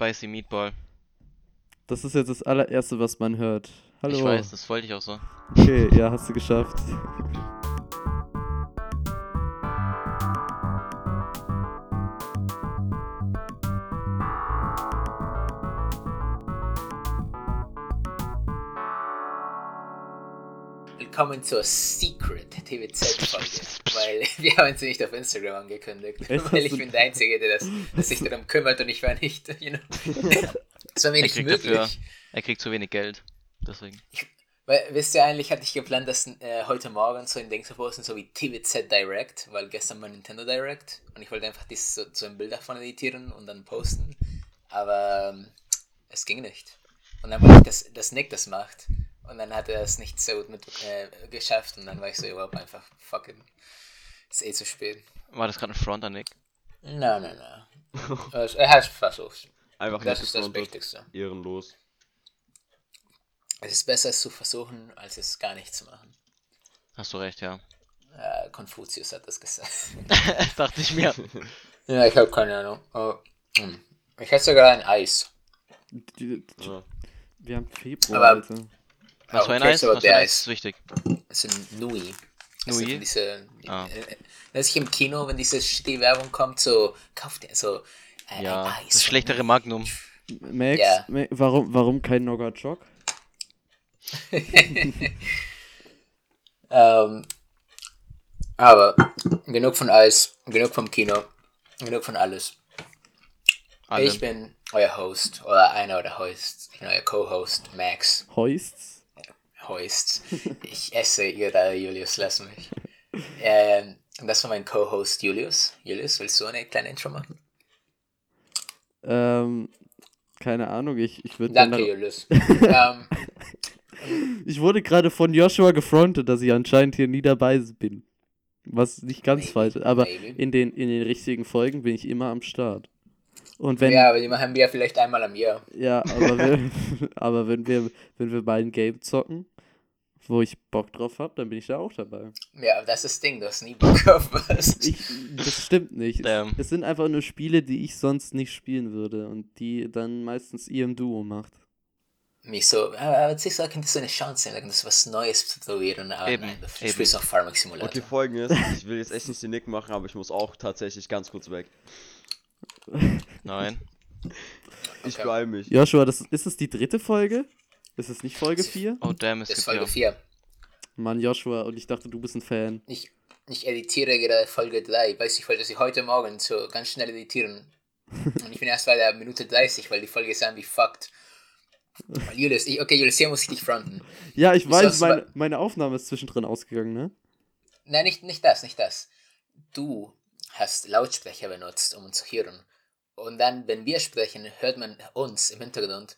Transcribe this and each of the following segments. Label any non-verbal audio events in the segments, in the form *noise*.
Spicy Meatball. Das ist jetzt das allererste, was man hört. Hallo. Ich weiß, das wollte ich auch so. Okay, ja, hast du geschafft. Willkommen zur Secret TVZ-Folge, weil *laughs* wir haben uns nicht auf Instagram angekündigt, Echt? weil ich bin der Einzige, der, das, der sich darum kümmert und ich war nicht, *laughs* you know. *laughs* Das war mir Er nicht möglich. dafür, er kriegt zu wenig Geld. Deswegen. Weil, wisst ihr, eigentlich hatte ich geplant, dass äh, heute Morgen so ein Ding zu posten, so wie TVZ Direct, weil gestern war Nintendo Direct und ich wollte einfach dieses, so, so ein Bild davon editieren und dann posten, aber ähm, es ging nicht. Und dann wollte ich, dass, dass Nick das macht und dann hat er es nicht so gut mit, äh, geschafft und dann war ich so überhaupt einfach, fuck it, ist eh zu spät. War das gerade ein Front an Nick? Nein, nein, nein. Er hat es versucht. Einfach Das nicht ist das. Wichtigste. Ehrenlos. Es ist besser, es zu versuchen, als es gar nicht zu machen. Hast du recht, ja. Äh, Konfuzius hat das gesagt. *laughs* Dachte ich mir. *laughs* Ja, ich habe keine Ahnung. Oh, hm. Ich hätte sogar ein Eis. Die- Ja. Wir haben Februar, Aber- Alter. Was für ein okay, Eis? so Was für ein Eis Eis. ist wichtig. Das sind Nui. Das Nui? diese. Ah. Äh, dass ich im Kino, wenn diese die Werbung kommt, so kauft ihr so äh, Ja, ein Eis. das schlechtere. Magnum. Max, Ja. Ma warum, warum kein Noga-Jog? *laughs* Ähm, aber genug von Eis, genug vom Kino, genug von alles. Alle. Ich bin euer Host oder einer oder Host, ich bin euer Co-Host Max Hoists? Hoist. Ich esse ihr da, Julius, lass mich. Ähm, das war mein Co-Host Julius. Julius, willst du eine kleine Intro machen? Ähm, keine Ahnung, ich, ich würde dann. Danke, Julius. *laughs* ähm, Ich wurde gerade von Joshua gefrontet, dass ich anscheinend hier nie dabei bin. Was nicht ganz Maybe, falsch ist, aber maybe. in den, in den richtigen Folgen bin ich immer am Start. Und wenn, ja, ja, aber die machen wir vielleicht einmal am Jahr. aber, wenn, *laughs* aber wenn wir, wenn wir beiden Game zocken, wo ich Bock drauf habe, dann bin ich da auch dabei. Ja, aber das ist das Ding, du hast nie Bock auf was. Ich, das stimmt nicht. Es, Damn. es sind einfach nur Spiele, die ich sonst nicht spielen würde und die dann meistens ihr im Duo macht. Mich so, aber siehst du, da könnte es eine Chance sein, da könnte es was Neues zu probieren. Aber Eben, nein, du eben. spielst noch Farming Simulator. Okay, folgendes. *laughs* Ich will jetzt echt nicht den Nick machen, aber ich muss auch tatsächlich ganz kurz weg. Nein. Ich Okay. beeil mich. Joshua, das, ist es die dritte Folge? Ist es nicht Folge 4? Oh damn, es ist Folge ja. 4. Mann, Joshua, und ich dachte, du bist ein Fan. Ich, ich editiere gerade Folge 3. Weiß ich wollte sie heute Morgen so ganz schnell editieren. *laughs* Und ich bin erst bei der Minute 30, weil die Folge ist irgendwie fucked. Julius, ich, okay, Julius, hier muss ich dich fronten. Ja, ich Ist weiß, meine, meine Aufnahme ist zwischendrin ausgegangen, ne? Nein, nicht, nicht das, nicht das. Du hast Lautsprecher benutzt, um uns zu hören. Und dann, wenn wir sprechen, hört man uns im Hintergrund.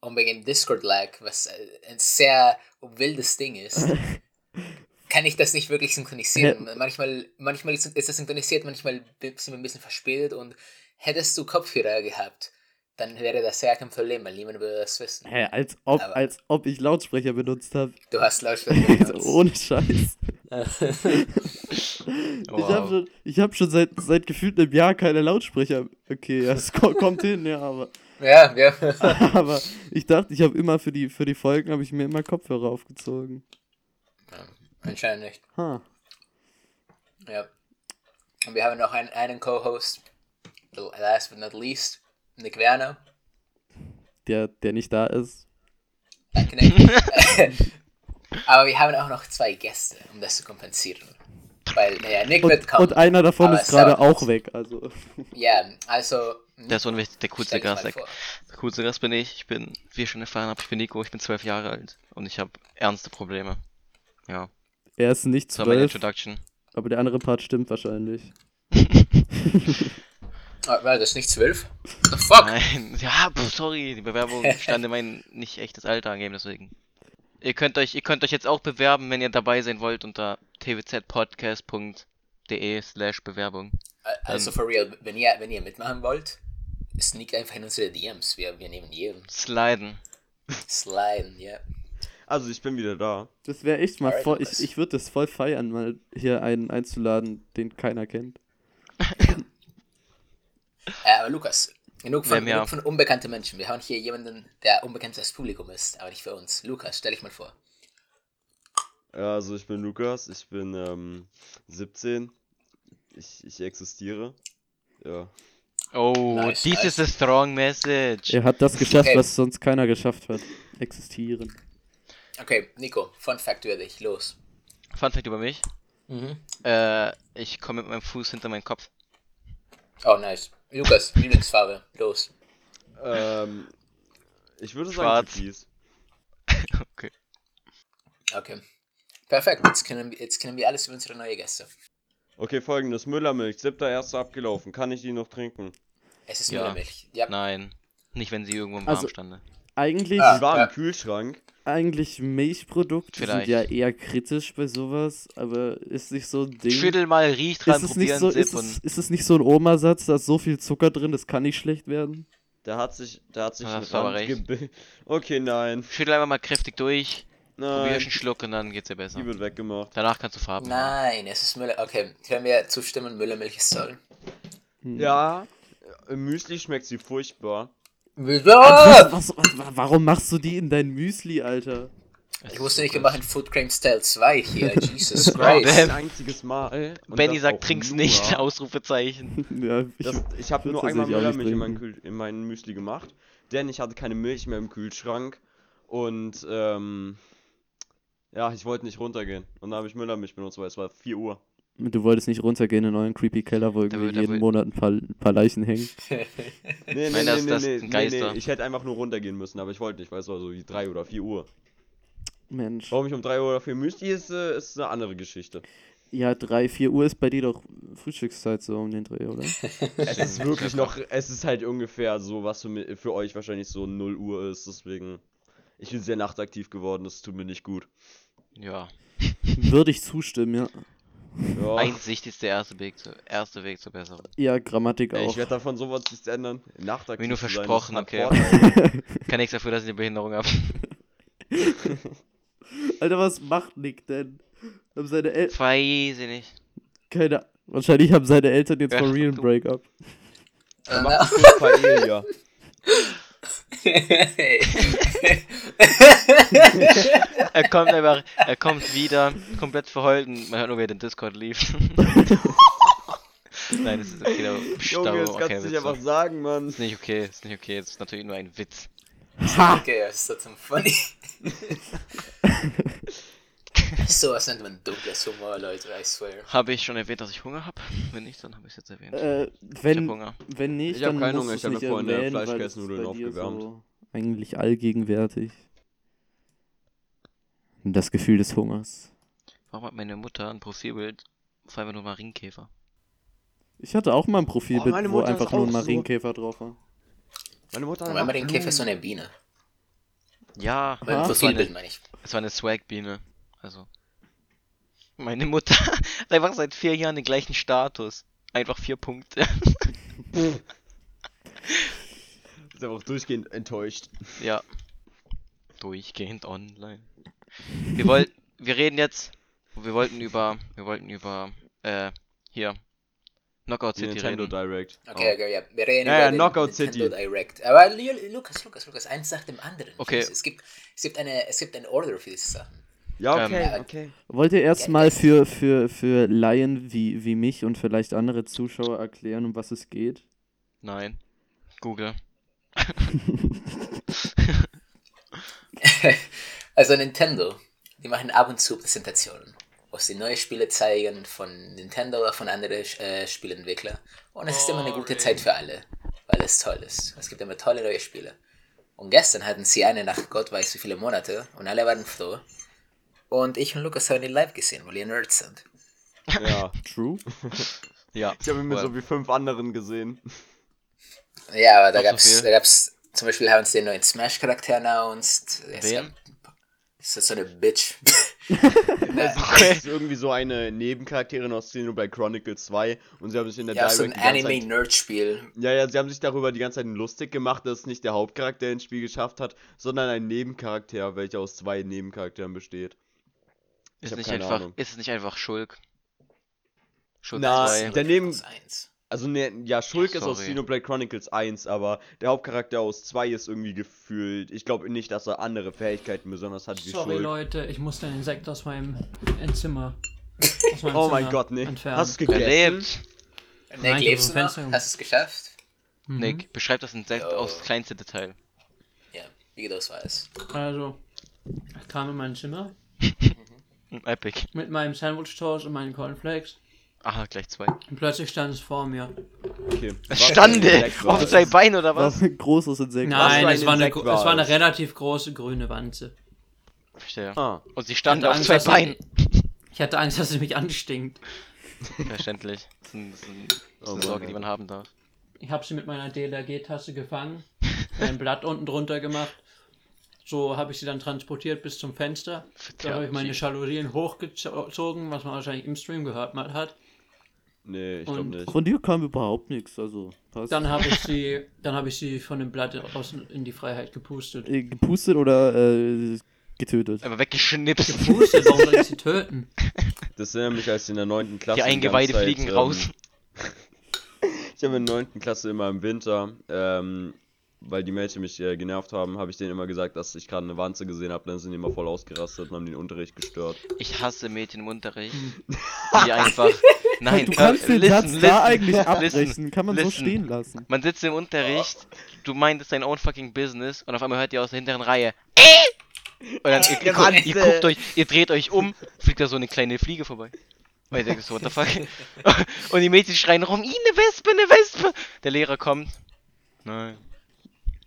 Und wegen Discord-Lag, was äh, ein sehr wildes Ding ist, *laughs* kann ich das nicht wirklich synchronisieren. Manchmal, manchmal ist es synchronisiert, manchmal sind wir ein bisschen verspätet. Und hättest du Kopfhörer gehabt, dann wäre das ja kein Problem, weil niemand würde das wissen. Hä, als ob, Aber- als ob ich Lautsprecher benutzt habe. Du hast Lautsprecher *laughs* benutzt. Ohne Scheiß. *laughs* Ich habe Wow. schon, ich hab schon seit, seit gefühlt einem Jahr keine Lautsprecher. Okay, ja, es ko kommt hin, ja, aber, ja, ja. *laughs* aber ich dachte, ich habe immer für die, für die Folgen habe ich mir immer Kopfhörer aufgezogen. Anscheinend nicht. Ha. Ja. Und wir haben noch einen, einen Co-Host, last but not least, Nick Werner. Der, der nicht da ist. Danke, Nick. *laughs* Aber wir haben auch noch zwei Gäste, um das zu kompensieren. Weil, naja, Nick wird Und, kommen. und einer davon ist gerade auch weg, also. *laughs* Ja, also. Der ist unwichtig, der coolste Gast. Der, der coolste Gast bin ich. Ich bin, wie ihr schon erfahren habt, ich bin Nico, ich bin zwölf Jahre alt. Und ich habe ernste Probleme. Ja, Er ist nicht das war meine zwölf, Introduction. aber der andere Part stimmt wahrscheinlich. *laughs* Ah, war das nicht zwölf? The fuck? Nein, *laughs* ja, pf, sorry, die Bewerbung *laughs* stand in mein nicht echtes Alter angeben, deswegen. Ihr könnt euch, ihr könnt euch jetzt auch bewerben, wenn ihr dabei sein wollt, unter twzpodcast.de slash Bewerbung. Also, for real, wenn ihr, wenn ihr mitmachen wollt, sneakt einfach in unsere DMs. Wir, wir nehmen jeden. Sliden. Sliden, ja. Also, ich bin wieder da. Das wäre echt mal voll. Ich, ich würde das voll feiern, mal hier einen einzuladen, den keiner kennt. Äh, aber Lukas, Genug von, ja- genug von unbekannten Menschen. Wir haben hier jemanden, der unbekannt fürs Publikum ist, aber nicht für uns. Lukas, stell dich mal vor. Ja, also ich bin Lukas, ich bin ähm, 17. Ich, ich existiere. Ja. Oh, Nice, dies nice. ist a strong message. Er hat das geschafft, Okay. was sonst keiner geschafft hat. Existieren. Okay, Nico, Fun Fact über dich, los. Fun Fact über mich. Mhm. Äh, ich komme mit meinem Fuß hinter meinen Kopf. Oh, nice. Lukas, Lieblingsfarbe, los. Ähm, ich würde sagen Schwarz. Türkis. *laughs* Okay. Okay. Perfekt, jetzt kennen, wir- jetzt kennen wir alles über unsere neue Gäste. Okay, folgendes. Müllermilch, 7.1. abgelaufen. Kann ich die noch trinken? Es ist Ja. Müllermilch. Ja. Nein. Nicht, wenn sie irgendwo im Also- Warm stande. Eigentlich, Ah. Die war ja. im Kühlschrank. eigentlich Milchprodukte Vielleicht. sind ja eher kritisch bei sowas, aber ist nicht so ein Ding. Schüttel mal, riech dran, ist es nicht probieren, so, ist es, ist es nicht so ein Oma-Satz, da ist so viel Zucker drin, das kann nicht schlecht werden? Der hat sich, der hat sich Da du aber Rand recht. gebi- Okay, nein. Schüttel einfach mal kräftig durch, Nein. einen Schluck und dann geht's dir besser. Die wird weggemacht. Danach kannst du Farben. Nein, es ist Müller. Okay, können wir zustimmen, Müllermilch ist toll. Hm. Ja, im Müsli schmeckt sie furchtbar. Ah! Was, was, wa- warum machst du die in dein Müsli, Alter? Ich wusste nicht, wir machen Food Creams Teil 2 hier. *laughs* Jesus Oh, Christ. Ein einziges Mal. und Benny sagt, trink's nur- nicht, *laughs* Ausrufezeichen. ja, ich, Das, ich habe nur einmal Müllermilch in. Kühl in meinen Müsli gemacht, denn ich hatte keine Milch mehr im Kühlschrank und ähm, ja, ich wollte nicht runtergehen und dann habe ich Müllermilch benutzt, weil es war 4 Uhr. Du wolltest nicht runtergehen in euren creepy Keller, wo irgendwie da jeden Monat ein paar, ein paar Leichen hängen. *laughs* Nee, nee, Nein, nee, das- nee, das nee, nee, nee, ich hätte einfach nur runtergehen müssen, aber ich wollte nicht, weil es war so wie 3 oder 4 Uhr. Mensch. Warum ich um 3 Uhr oder 4 Müsli ist, äh, ist eine andere Geschichte. Ja, 3, 4 Uhr ist bei dir doch Frühstückszeit so um den Dreh, oder? *laughs* Es ist wirklich noch, es ist halt ungefähr so, was für, für euch wahrscheinlich so 0 Uhr ist, deswegen. Ich bin sehr nachtaktiv geworden, das tut mir nicht gut. Ja. Würde ich zustimmen, ja. Ja, Einsicht ist der erste Weg, zu, erste Weg zur Besserung. Ja, Grammatik ey, auch. ich werde davon sowas nichts ändern. Nachtaktiv Wie nur versprochen, hat okay. *laughs* Kann nichts dafür, dass ich eine Behinderung habe. *laughs* Alter, was macht Nick denn? Haben seine Eltern. Weiß ich nicht. Keine Wahrscheinlich haben seine Eltern jetzt Ja, real Breakup. Er macht kurz Paella. *laughs* *laughs* Er kommt einfach, er kommt wieder, komplett verheult und man hört nur, wie er den Discord lief. *laughs* Nein, das ist okay, da Stau, Junge, das okay, kannst du nicht einfach sagen, Mann. Ist nicht okay, ist nicht okay, das ist natürlich nur ein Witz. Ha! *laughs* Okay, das ist trotzdem funny. *laughs* Sowas nennt man dunkles Humor, Leute, I swear. Habe ich schon erwähnt, dass ich Hunger habe? Wenn nicht, dann habe ich es jetzt erwähnt. Äh, ich hab wenn, Hunger. wenn nicht, Ich hab dann keinen Hunger, ich hab mir vorhin, bei dir aufgewärmt. So eigentlich allgegenwärtig. Das Gefühl des Hungers. Warum hat meine Mutter ein Profilbild auf einfach nur Marienkäfer? Ich hatte auch mal ein Profilbild, meine wo einfach nur ein auch so. Marienkäfer drauf war. Meine Mutter Und wenn man den Käfer ist so eine Biene. Ja, Ah. Profilbild meine ich. es war eine Swag-Biene. Also. Meine Mutter *laughs* hat einfach seit vier Jahren den gleichen Status. Einfach vier Punkte. *laughs* ist einfach durchgehend enttäuscht. Ja. Durchgehend online. Wir wollten, wir reden jetzt, wir wollten über, wir wollten über, äh, hier, Knockout Die City Nintendo reden. Direct. Okay, okay, ja. Wir reden Ja, über ja, den Knockout Nintendo City. Direct. Aber Lu- Lukas, Lukas, Lukas, eins nach dem anderen. Okay. Es gibt, es gibt eine, es gibt ein Order für diese Sachen. Ja, Ähm, okay, okay. Wollt ihr erstmal für, für, für Laien wie, wie mich und vielleicht andere Zuschauer erklären, um was es geht? Nein. Google. *laughs* Also Nintendo, die machen ab und zu Präsentationen, wo sie neue Spiele zeigen von Nintendo oder von anderen äh, Spielentwicklern. Und es ist immer eine gute Zeit für alle, weil es toll ist. Es gibt immer tolle neue Spiele. Und gestern hatten sie eine nach Gott weiß wie viele Monate und alle waren froh. Und ich und Lukas haben die live gesehen, weil ihr Nerds sind. Ja. True? *laughs* Ja. Ich habe ihn mit so wie fünf anderen gesehen. Ja, aber da Doch so gab's, viel. da gab's, zum Beispiel haben sie den neuen Smash-Charakter announced. Es Wen? gab- Das ist so eine Bitch. *laughs* Das ist irgendwie so eine Nebencharakterin aus Szene bei Chronicle 2 und sie haben sich in der ja, so ein Direct ganze Zeit, Anime-Nerd-Spiel. Ja, ja, sie haben sich darüber die ganze Zeit lustig gemacht, dass es nicht der Hauptcharakter ins Spiel geschafft hat, sondern ein Nebencharakter, welcher aus zwei Nebencharakteren besteht. Ist nicht einfach, Ahnung. ist es nicht einfach Schulk? Schulk Na, 2. der Neben- Plus eins. Also, ne, ja, Schulk ist aus Sorry. Xenoblade Chronicles 1, aber der Hauptcharakter aus 2 ist irgendwie gefühlt. Ich glaube nicht, dass er andere Fähigkeiten besonders hat wie Sorry, Schulk. Leute, ich muss den Insekt aus meinem Zimmer. Aus meinem Oh mein Zimmer Gott, nee. Entfernen. Hast du Er gegessen? lebt. Nick, Nein, ich lebst du noch? Hast du es geschafft? Mhm. Nick, beschreib das Insekt Jo. aufs kleinste Detail. Ja, wie war es? Also, ich kam in mein Zimmer *laughs* Epic. mit meinem Sandwich Toast und meinen Cornflakes Aha, gleich zwei. und plötzlich stand es vor mir. Okay. Es Was stande *laughs* war auf zwei Beinen oder Was was? ein großes Insekt. Nein, es war, eine, Insekt war es war eine relativ große grüne Wanze. Verstehe. Ah, Und sie stand auf Angst, zwei Beinen. *laughs* Ich hatte Angst, dass sie mich anstinkt. Verständlich. Das ist, ein, das ist, ein, das ist Oh eine Mann, Sorge, die man haben darf. Ich habe sie mit meiner DLRG-Tasse gefangen, *laughs* ein Blatt unten drunter gemacht. So habe ich sie dann transportiert bis zum Fenster. Da habe ich meine Jalousien hochgezogen, was man wahrscheinlich im Stream gehört mal hat. nee, ich glaube Und- nicht. Von dir kam überhaupt nichts, also passt. Dann habe ich sie, dann habe ich sie von dem Blatt aus in die Freiheit gepustet. Äh, gepustet oder äh, getötet? Aber weggeschnipst. Gepustet, warum soll ich sie töten? *laughs* Das ist nämlich, als in der 9. Klasse. Die Eingeweide Zeit, fliegen ähm, raus. *laughs* Ich habe in der 9. Klasse immer im Winter, ähm, weil die Mädchen mich äh, genervt haben, habe ich denen immer gesagt, dass ich gerade eine Wanze gesehen habe. Dann sind die immer voll ausgerastet und haben den Unterricht gestört. Ich hasse Mädchen im Unterricht. *laughs* Die einfach. Nein, du äh, kannst den listen, Satz listen, da eigentlich listen. abbrechen. Kann man so listen. stehen lassen. Man sitzt im Unterricht, du meintest dein own fucking Business und auf einmal hört ihr aus der hinteren Reihe. Und dann ihr, ihr, guckt, ihr guckt euch, ihr dreht euch um, fliegt da so eine kleine Fliege vorbei. Weil ihr denkt so, what the fuck? *laughs* Und die Mädchen schreien rum, "Ih, eine Wespe, eine Wespe! Der Lehrer kommt. Nein.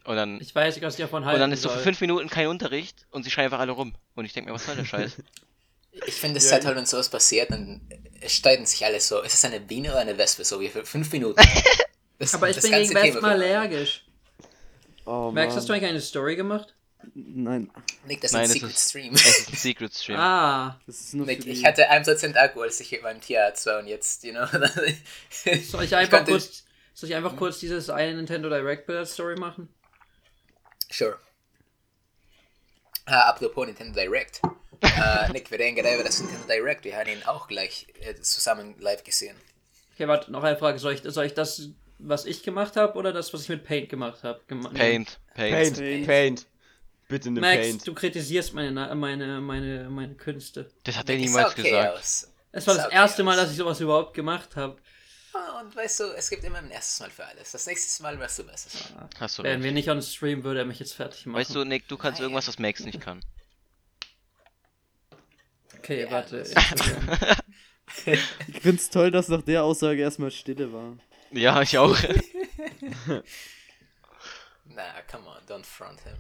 Und dann, Ich weiß nicht, was ich davon halten und dann ist so soll. für fünf Minuten kein Unterricht und sie schreien einfach alle rum. Und ich denke mir, was soll der *laughs* Scheiß? Ich finde es sehr toll, wenn sowas passiert, dann streiten sich alle so, ist es eine Biene oder eine Wespe, so wie für fünf Minuten. *laughs* Das, Aber ich das bin gegen Wespen allergisch. Oh, Max, hast du eigentlich eine Story gemacht? Nein, Nick, das ist Nein, ein Secret ist- Stream. Es ist ein Secret Stream. Ah, das ist nur Nick, ich hatte 1% Akku, als ich beim Tierarzt war und jetzt, you know. soll *laughs* ich einfach konnte- kurz, soll ich einfach kurz dieses eine Nintendo Direct Bild Story machen? Sure. Ah, apropos Nintendo Direct. äh, *laughs* Nick, wir reden gerade über das Nintendo Direct. Wir haben ihn auch gleich äh, zusammen live gesehen. Okay, warte, noch eine Frage. Soll ich, soll ich das, was ich gemacht habe, oder das, was ich mit Paint gemacht habe? Gema Paint, Paint. Paint, Paint. Paint. Bitte eine Max, Paint. du kritisierst meine, Na- meine, meine, meine Künste. Das hat er niemals okay gesagt. aus. Es war Sah das okay erste Mal, aus. dass ich sowas überhaupt gemacht habe. Und weißt du, es gibt immer ein erstes Mal für alles. Das nächste Mal wirst du besser. Hast du Wären recht. wir nicht on Stream, würde er mich jetzt fertig machen. Weißt du, Nick, du kannst Nein. irgendwas, was Max nicht kann. Okay, Ja, warte. *laughs* *laughs* Ich find's toll, dass nach der Aussage erstmal Stille war. Ja, ich auch. *laughs* Na, come on, don't front him.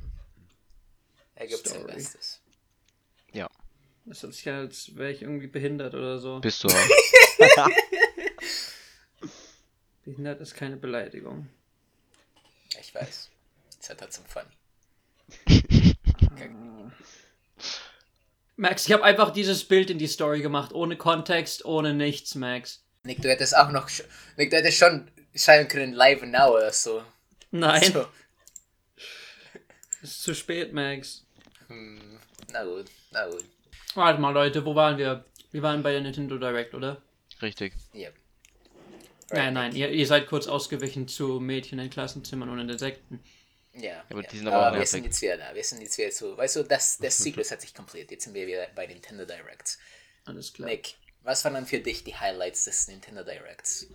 Er gibt sein. Bestes. Das hört sich an, als wäre ich irgendwie behindert oder so. Bist du auch. Behindert ist keine Beleidigung. Ich weiß. Ist halt trotzdem funny. Max, ich habe einfach dieses Bild in die Story gemacht, ohne Kontext, ohne nichts, Max. Nick, du hättest auch noch. sch- Nick, du hättest schon schreiben können, live now oder so. Nein, So. es *laughs* ist zu spät, Max. Hm, na gut, na gut. Warte mal, Leute, wo waren wir? Wir waren bei der Nintendo Direct, oder? Richtig. Yep. Nein, nein, ihr, ihr seid kurz ausgewichen zu Mädchen in Klassenzimmern und in Insekten. Ja. aber ja. die sind aber auch wir sind jetzt wieder da. Wir sind jetzt wieder so. Weißt du, das, der *laughs* Zyklus hat sich komplett. Jetzt sind wir wieder bei Nintendo Directs. Alles klar. Nick, was waren dann für dich die Highlights des Nintendo Directs?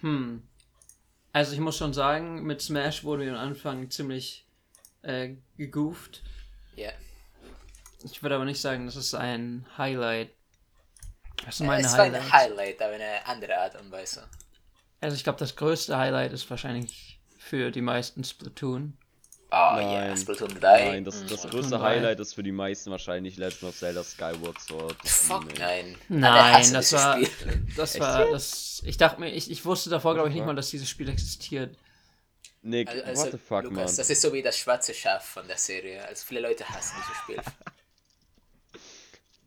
Hm. Also ich muss schon sagen, mit Smash wurde mir am Anfang ziemlich äh, gegoofed. Ja. Ich würde aber nicht sagen, das ist ein Highlight. Was sind Äh, meine es war Highlights? ein Highlight, aber eine andere Art und Weise. Also ich glaube, das größte Highlight ist wahrscheinlich für die meisten Splatoon. Oh ja, Nein. Splatoon 3. Nein, das, das Mhm. größte. Highlight ist für die meisten wahrscheinlich Legend of Zelda Skyward Sword. Fuck, Nee. nein. Nein, das war, das war, das, ich dachte mir, ich, ich wusste davor, glaube ich, nicht mal, dass dieses Spiel existiert. Nick, Also, also, what the fuck, Lukas, man. das ist so wie das schwarze Schaf von der Serie. Also viele Leute hassen dieses Spiel. *laughs*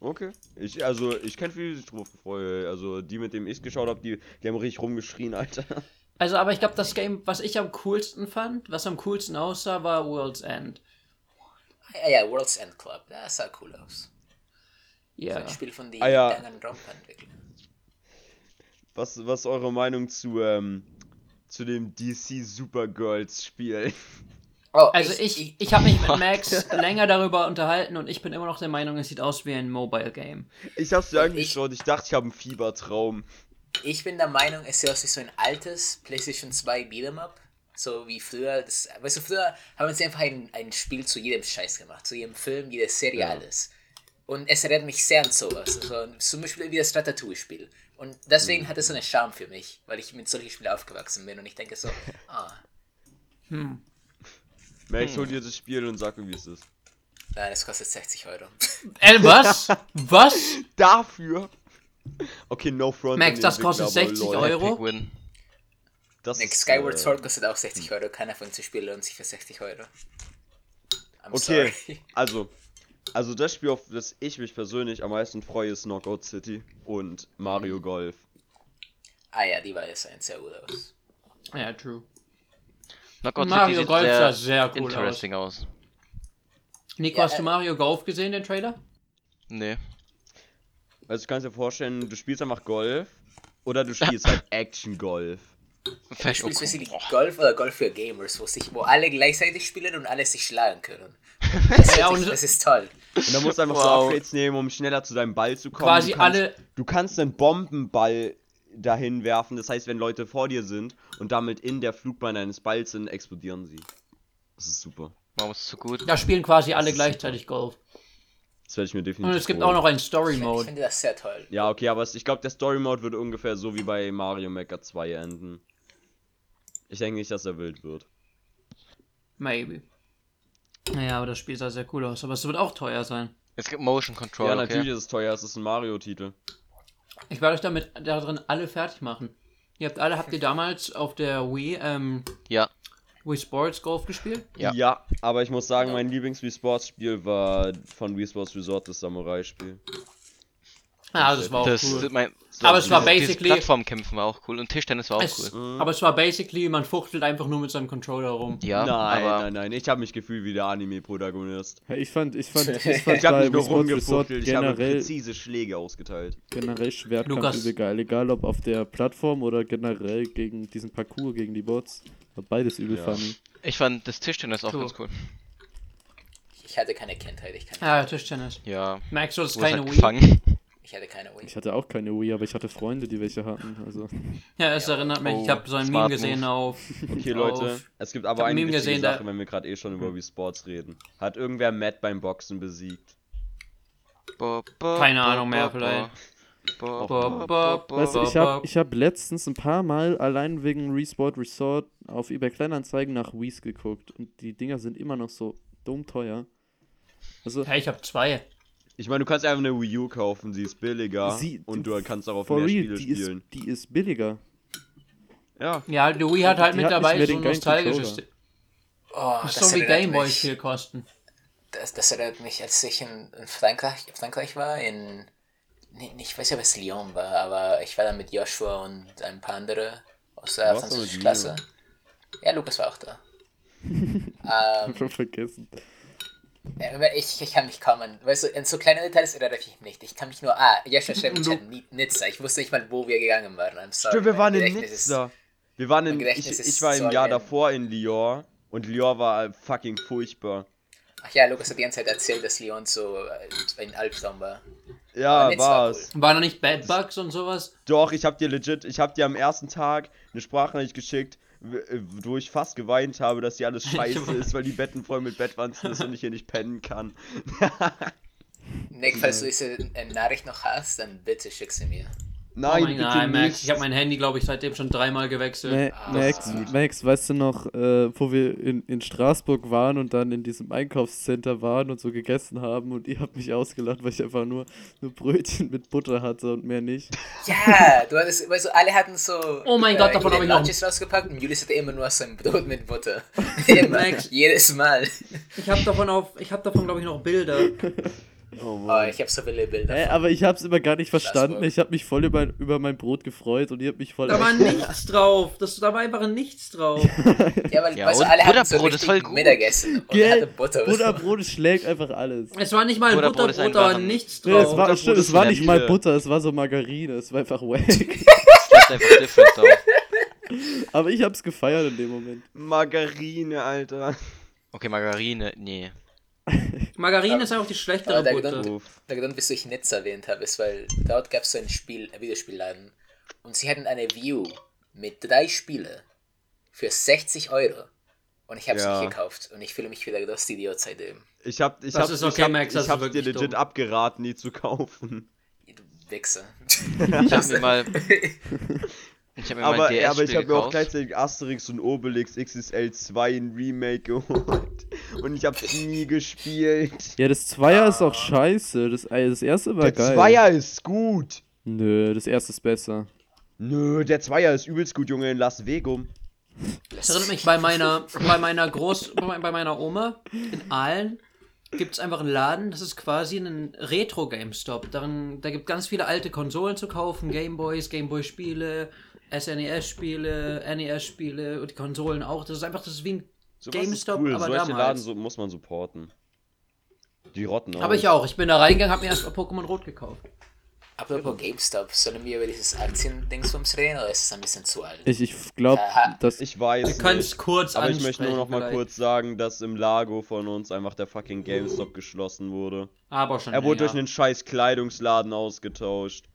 Okay. Ich, also, ich kenne viele, die sich drüber freuen. Also, die, mit denen ich geschaut habe, die, die haben richtig rumgeschrien, Alter. Also, aber ich glaube, das Game, was ich am coolsten fand, was am coolsten aussah, war World's End. ja, ja, World's End Club. Das sah cool aus. Ja. Ein Spiel von den Ah, ja. Danganronpa-Entwicklern. was, was ist eure Meinung zu, ähm, zu dem DC Supergirls Spiel? Oh, Also ich, ich, habe mich mit *laughs* Max länger darüber unterhalten und ich bin immer noch der Meinung, es sieht aus wie ein Mobile Game. Ich hab's dir Ich- angeschaut, ich dachte, ich habe einen Fiebertraum. Ich bin der Meinung, es sieht aus wie so ein altes PlayStation 2 Beat'em Up. So wie früher. Das, weißt du, früher haben sie einfach ein, ein Spiel zu jedem Scheiß gemacht. Zu jedem Film, jeder Serie, Ja. alles. Und es erinnert mich sehr an sowas. Also, zum Beispiel wie das Ratatouille-Spiel. Und deswegen hat es so einen Charme für mich, weil ich mit solchen Spielen aufgewachsen bin. Und ich denke so, *laughs* ah, Hm. Max, Hm. hol dir das Spiel und sag mir, wie es ist. nein, es kostet 60 Euro. Äh, was? *laughs* was? Dafür? Okay, no front. Max, das kostet Entwickler, aber 60 lol. Euro? Das Nick, ist, Skyward äh, Sword kostet auch 60 Euro. Keiner von den Spielen lohnt sich für 60 Euro. I'm Okay, sorry. also, also das Spiel, auf das ich mich persönlich am meisten freue, ist Knockout City und Mario Golf. Ah ja, die war jetzt ein sehr gut aus. Ja, true. Knockout Mario City sieht Golf sehr, sah sehr cool interesting aus. Nico, Ja, hast du äh, Mario Golf gesehen, den Trailer? Nee. Also du kannst dir vorstellen, du spielst einfach Golf oder du spielst halt *laughs* Action Golf. Vielleicht Du spielst basically. Golf oder Golf für Gamers, wo, sich, wo alle gleichzeitig spielen und alle sich schlagen können. *laughs* Das, Ja, und- das ist toll. Und dann musst du einfach so Wow. Upgrades nehmen, um schneller zu deinem Ball zu kommen. Quasi du kannst, alle- Du kannst einen Bombenball dahin werfen, das heißt, wenn Leute vor dir sind und damit in der Flugbahn eines Balls sind, explodieren sie. Das ist super. Warum ist es so gut? Da spielen quasi alle gleichzeitig Golf. Das werde ich mir definitiv Und es gibt holen. auch noch einen Story finde ich Mode. finde das sehr toll. Ja, okay, aber es, ich glaube, der Story Mode wird ungefähr so wie bei Mario Maker 2 enden. Ich denke nicht, dass er wild wird. Maybe. Naja, aber das Spiel sah sehr cool aus. Aber es wird auch teuer sein. Es gibt Motion Control, ja, okay? natürlich ist es teuer, es ist ein Mario-Titel. Ich werde euch damit darin alle fertig machen. Ihr habt alle, habt ihr damals auf der Wii, ähm, Ja. Wii Sports Golf gespielt? Ja. aber ich muss sagen, mein Lieblings-Wii Sports-Spiel war von Wii Sports Resort das Samurai-Spiel. Ja, das war auch Das cool. mein, Aber es war basically- Plattformkämpfen war auch cool und Tischtennis war auch Es, cool. Aber es war basically, man fuchtelt einfach nur mit seinem Controller rum. Ja, nein, aber nein, nein, ich habe mich gefühlt wie der Anime-Protagonist. Ich fand, ich fand, *laughs* ich fand Ich habe mich nur rumgefuchtelt, ich habe präzise Schläge ausgeteilt. generell Schwertkampf Lukas. übel geil. Egal ob auf der Plattform oder generell gegen diesen Parcours, gegen die Bots. War beides übel Ja. funny. ich fand das Tischtennis auch Cool. ganz cool. Ich hatte keine Kindheit, ich, kann, Ja, Tischtennis. Ja. Merkst du, das ist keine halt Wii? Ich hatte keine Wii. Ich hatte auch keine Wii, aber ich hatte Freunde, die welche hatten. Also, *laughs* Ja, es erinnert mich, ich Oh, habe so ein smart Meme gesehen auf. Okay, auf- Leute, es gibt Ich aber ein eine Meme wichtige gesehen, da- Sache, wenn wir gerade eh schon über Wii Sports reden. Hat irgendwer Matt beim Boxen besiegt? Bo, bo, Keine bo, Ahnung mehr, bo, vielleicht. Bo, Bo, bo, bo, bo, weißt du, ich habe ich hab letztens ein paar Mal allein wegen Resport Resort auf eBay Kleinanzeigen nach Wii's geguckt. Und die Dinger sind immer noch so dumm teuer. Also, Ja, ich habe zwei. Ich meine, du kannst einfach eine Wii U kaufen, sie ist billiger Sie- und du kannst darauf mehr real, Spiele die ist, spielen. die ist billiger. Ja, Ja, die Wii hat halt Die hat nicht mittlerweile mehr so den ein nostalgisches. Oh, Das ist so wie Gameboys viel kosten. Das, das erinnert mich, als ich in, in Frankreich, Frankreich war, in. Nee, ich weiß ob es Lyon war, aber ich war da mit Joshua und ein paar andere aus der mit französischen? Klasse. Ja, Lukas war auch da. *laughs* ähm, Schon vergessen. Äh, ich, ich kann mich kaum an. Weißt du, in so kleine Details erinnere ich mich nicht. Ich kann mich nur. Ah, mich an Ni- Nizza. Ich wusste nicht mal, wo wir gegangen waren. I'm sorry. stimmt, wir waren in Nizza. Wir waren in, ich, ich war im Jahr davor in Lyon und Lyon war fucking furchtbar. Ach ja, Lukas hat die ganze Zeit erzählt, dass Lyon so äh, ein Albtraum war. Ja, Aber Nizza war war's. War da nicht Bad Bugs und sowas? Doch, ich hab dir legit, ich hab dir am ersten Tag eine Sprachnachricht geschickt, wo ich fast geweint habe, dass hier alles *laughs* scheiße ist, weil die Betten voll mit Bettwanzen sind und ich hier nicht pennen kann. Nick, falls du *laughs* diese äh, Nachricht noch hast, dann bitte schick sie mir. Nein, oh mein, bitte nein, Max, nicht. ich habe mein Handy, glaube ich, seitdem schon dreimal gewechselt. Ma Ah, Max. Max, weißt du noch, äh, wo wir in, in Straßburg waren und dann in diesem Einkaufscenter waren und so gegessen haben und ihr habt mich ausgelacht, weil ich einfach nur, nur Brötchen mit Butter hatte und mehr nicht. Ja, du hattest, weißt du, alle hatten so. Oh mein Gott, davon ihre hab ich noch- Lunches rausgepackt und Julius hatte immer nur so ein Brot mit Butter. *laughs* Max. jedes Mal. Ich habe davon auf, ich habe davon, glaube ich, noch Bilder. *laughs* Oh Oh, ich habe so viele Bilder. Von- aber ich hab's immer gar nicht verstanden. Straßburg. Ich hab mich voll über, über mein Brot gefreut und ihr habt mich voll. Da war nichts drauf. Das, da war einfach nichts drauf. *laughs* ja, weil Ja, weißt alle hatten so Butterbrot ist richtig voll gut. Mittagessen und Gell? hatte Butter. Butterbrot schlägt einfach alles. Es war nicht mal ein Butterbrot Butterbrot, einfach ein- nichts Nee, es drauf. war, stimmt, es war nicht mal. Butter, es war so Margarine, es war einfach wack. *laughs* Ist einfach different *laughs* though. Aber ich hab's gefeiert in dem Moment. Margarine, Alter. Okay, Margarine, nee. *laughs* Margarine ist auch die schlechtere Aber der Butter. Uff. Der Grund, wieso ich Netz erwähnt habe, ist, weil dort gab es so ein Spiel, ein Videospielladen. Und sie hatten eine View mit drei Spiele für 60 Euro. Und ich habe es Ja. nicht gekauft. Und ich fühle mich wieder das Idiot seitdem. Ich hab, ich Das hab, ist ich okay, hab, Max, ich hab's dir wirklich legit dumm. abgeraten, die zu kaufen. Du Wichser. Ich hab mir mal. *laughs* *laughs* Ich hab mir Aber, ja, aber ich habe mir auch gleichzeitig Asterix und Obelix XSL 2 in Remake *laughs* geholt. Und ich hab's nie gespielt. Ja, das Zweier ist auch scheiße. Das, äh, das erste war Der geil. Zweier ist gut. Nö, das erste ist besser. Nö, der Zweier ist übelst gut, Junge, in Las Vegum. Das erinnert mich bei meiner, bei meiner Groß, bei meiner Oma in Aalen gibt es einfach einen Laden, das ist quasi ein Retro-GameStop. Darin, da gibt ganz viele alte Konsolen zu kaufen, Gameboys, Gameboy-Spiele, SNES-Spiele, NES-Spiele und die Konsolen auch. Das ist einfach, das ist wie ein ist GameStop, cool. aber Solche damals. Laden so, muss man supporten. Die rotten auch. Aber ich auch. Ich bin da reingegangen, habe mir erst Pokémon Rot gekauft. Apropos GameStop, sollen wir über dieses Aktien-Dingsbums reden oder ist es ein bisschen zu alt? Ich, ich glaube, dass. Ich weiß Wir können es kurz Aber ich möchte nur noch mal vielleicht. kurz sagen, dass im Lago von uns einfach der fucking GameStop geschlossen wurde. Aber schon. Er wurde durch länger. einen scheiß Kleidungsladen ausgetauscht.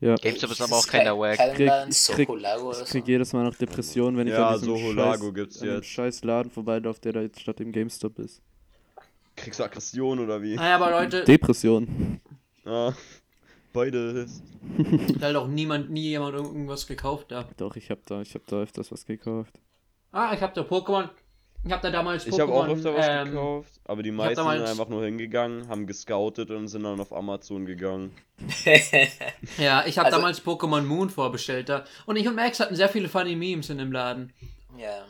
Ja, GameStop ist aber auch keiner Ke- Wack. Kalendern, Ich krieg- ich krieg jedes Mal noch Depressionen, wenn ich Ja, an diesem Soho scheiß, Lago gibt's an scheiß Laden vorbeilaufe, der da jetzt statt dem GameStop ist. Kriegst du Aggression oder wie? Naja, aber Leute, Depression. Ah, beides. da hat auch niemand, nie jemand irgendwas gekauft da. Doch, ich hab da, ich hab da öfters was gekauft. Ah, ich habe da Pokémon. Ich habe da damals Pokémon. Ich habe auch öfter was ähm, gekauft, aber die meisten sind einfach nur hingegangen, haben gescoutet und sind dann auf Amazon gegangen. *laughs* Ja, ich habe Also- damals Pokémon Moon vorbestellt da. Und ich und Max hatten sehr viele funny Memes in dem Laden. ja.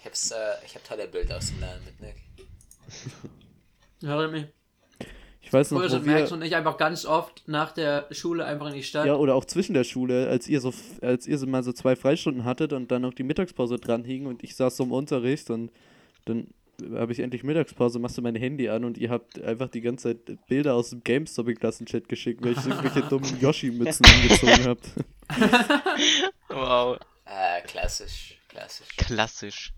Ich hab's, äh, ich hab tolle Bilder aus dem Laden mit Nick. Hört mich. Ich weiß noch, Max wir, und ich einfach ganz oft nach der Schule einfach in die Stadt. ja, oder auch zwischen der Schule, als ihr so, als ihr so mal so zwei Freistunden hattet und dann noch die Mittagspause dran hing und ich saß so im Unterricht und dann habe ich endlich Mittagspause, machst du mein Handy an und ihr habt einfach die ganze Zeit Bilder aus dem GameStop im Klassenchat geschickt, weil ich so *laughs* irgendwelche dummen Yoshi-Mützen angezogen habt. *laughs* *laughs* Wow. Ah, klassisch, klassisch. Klassisch.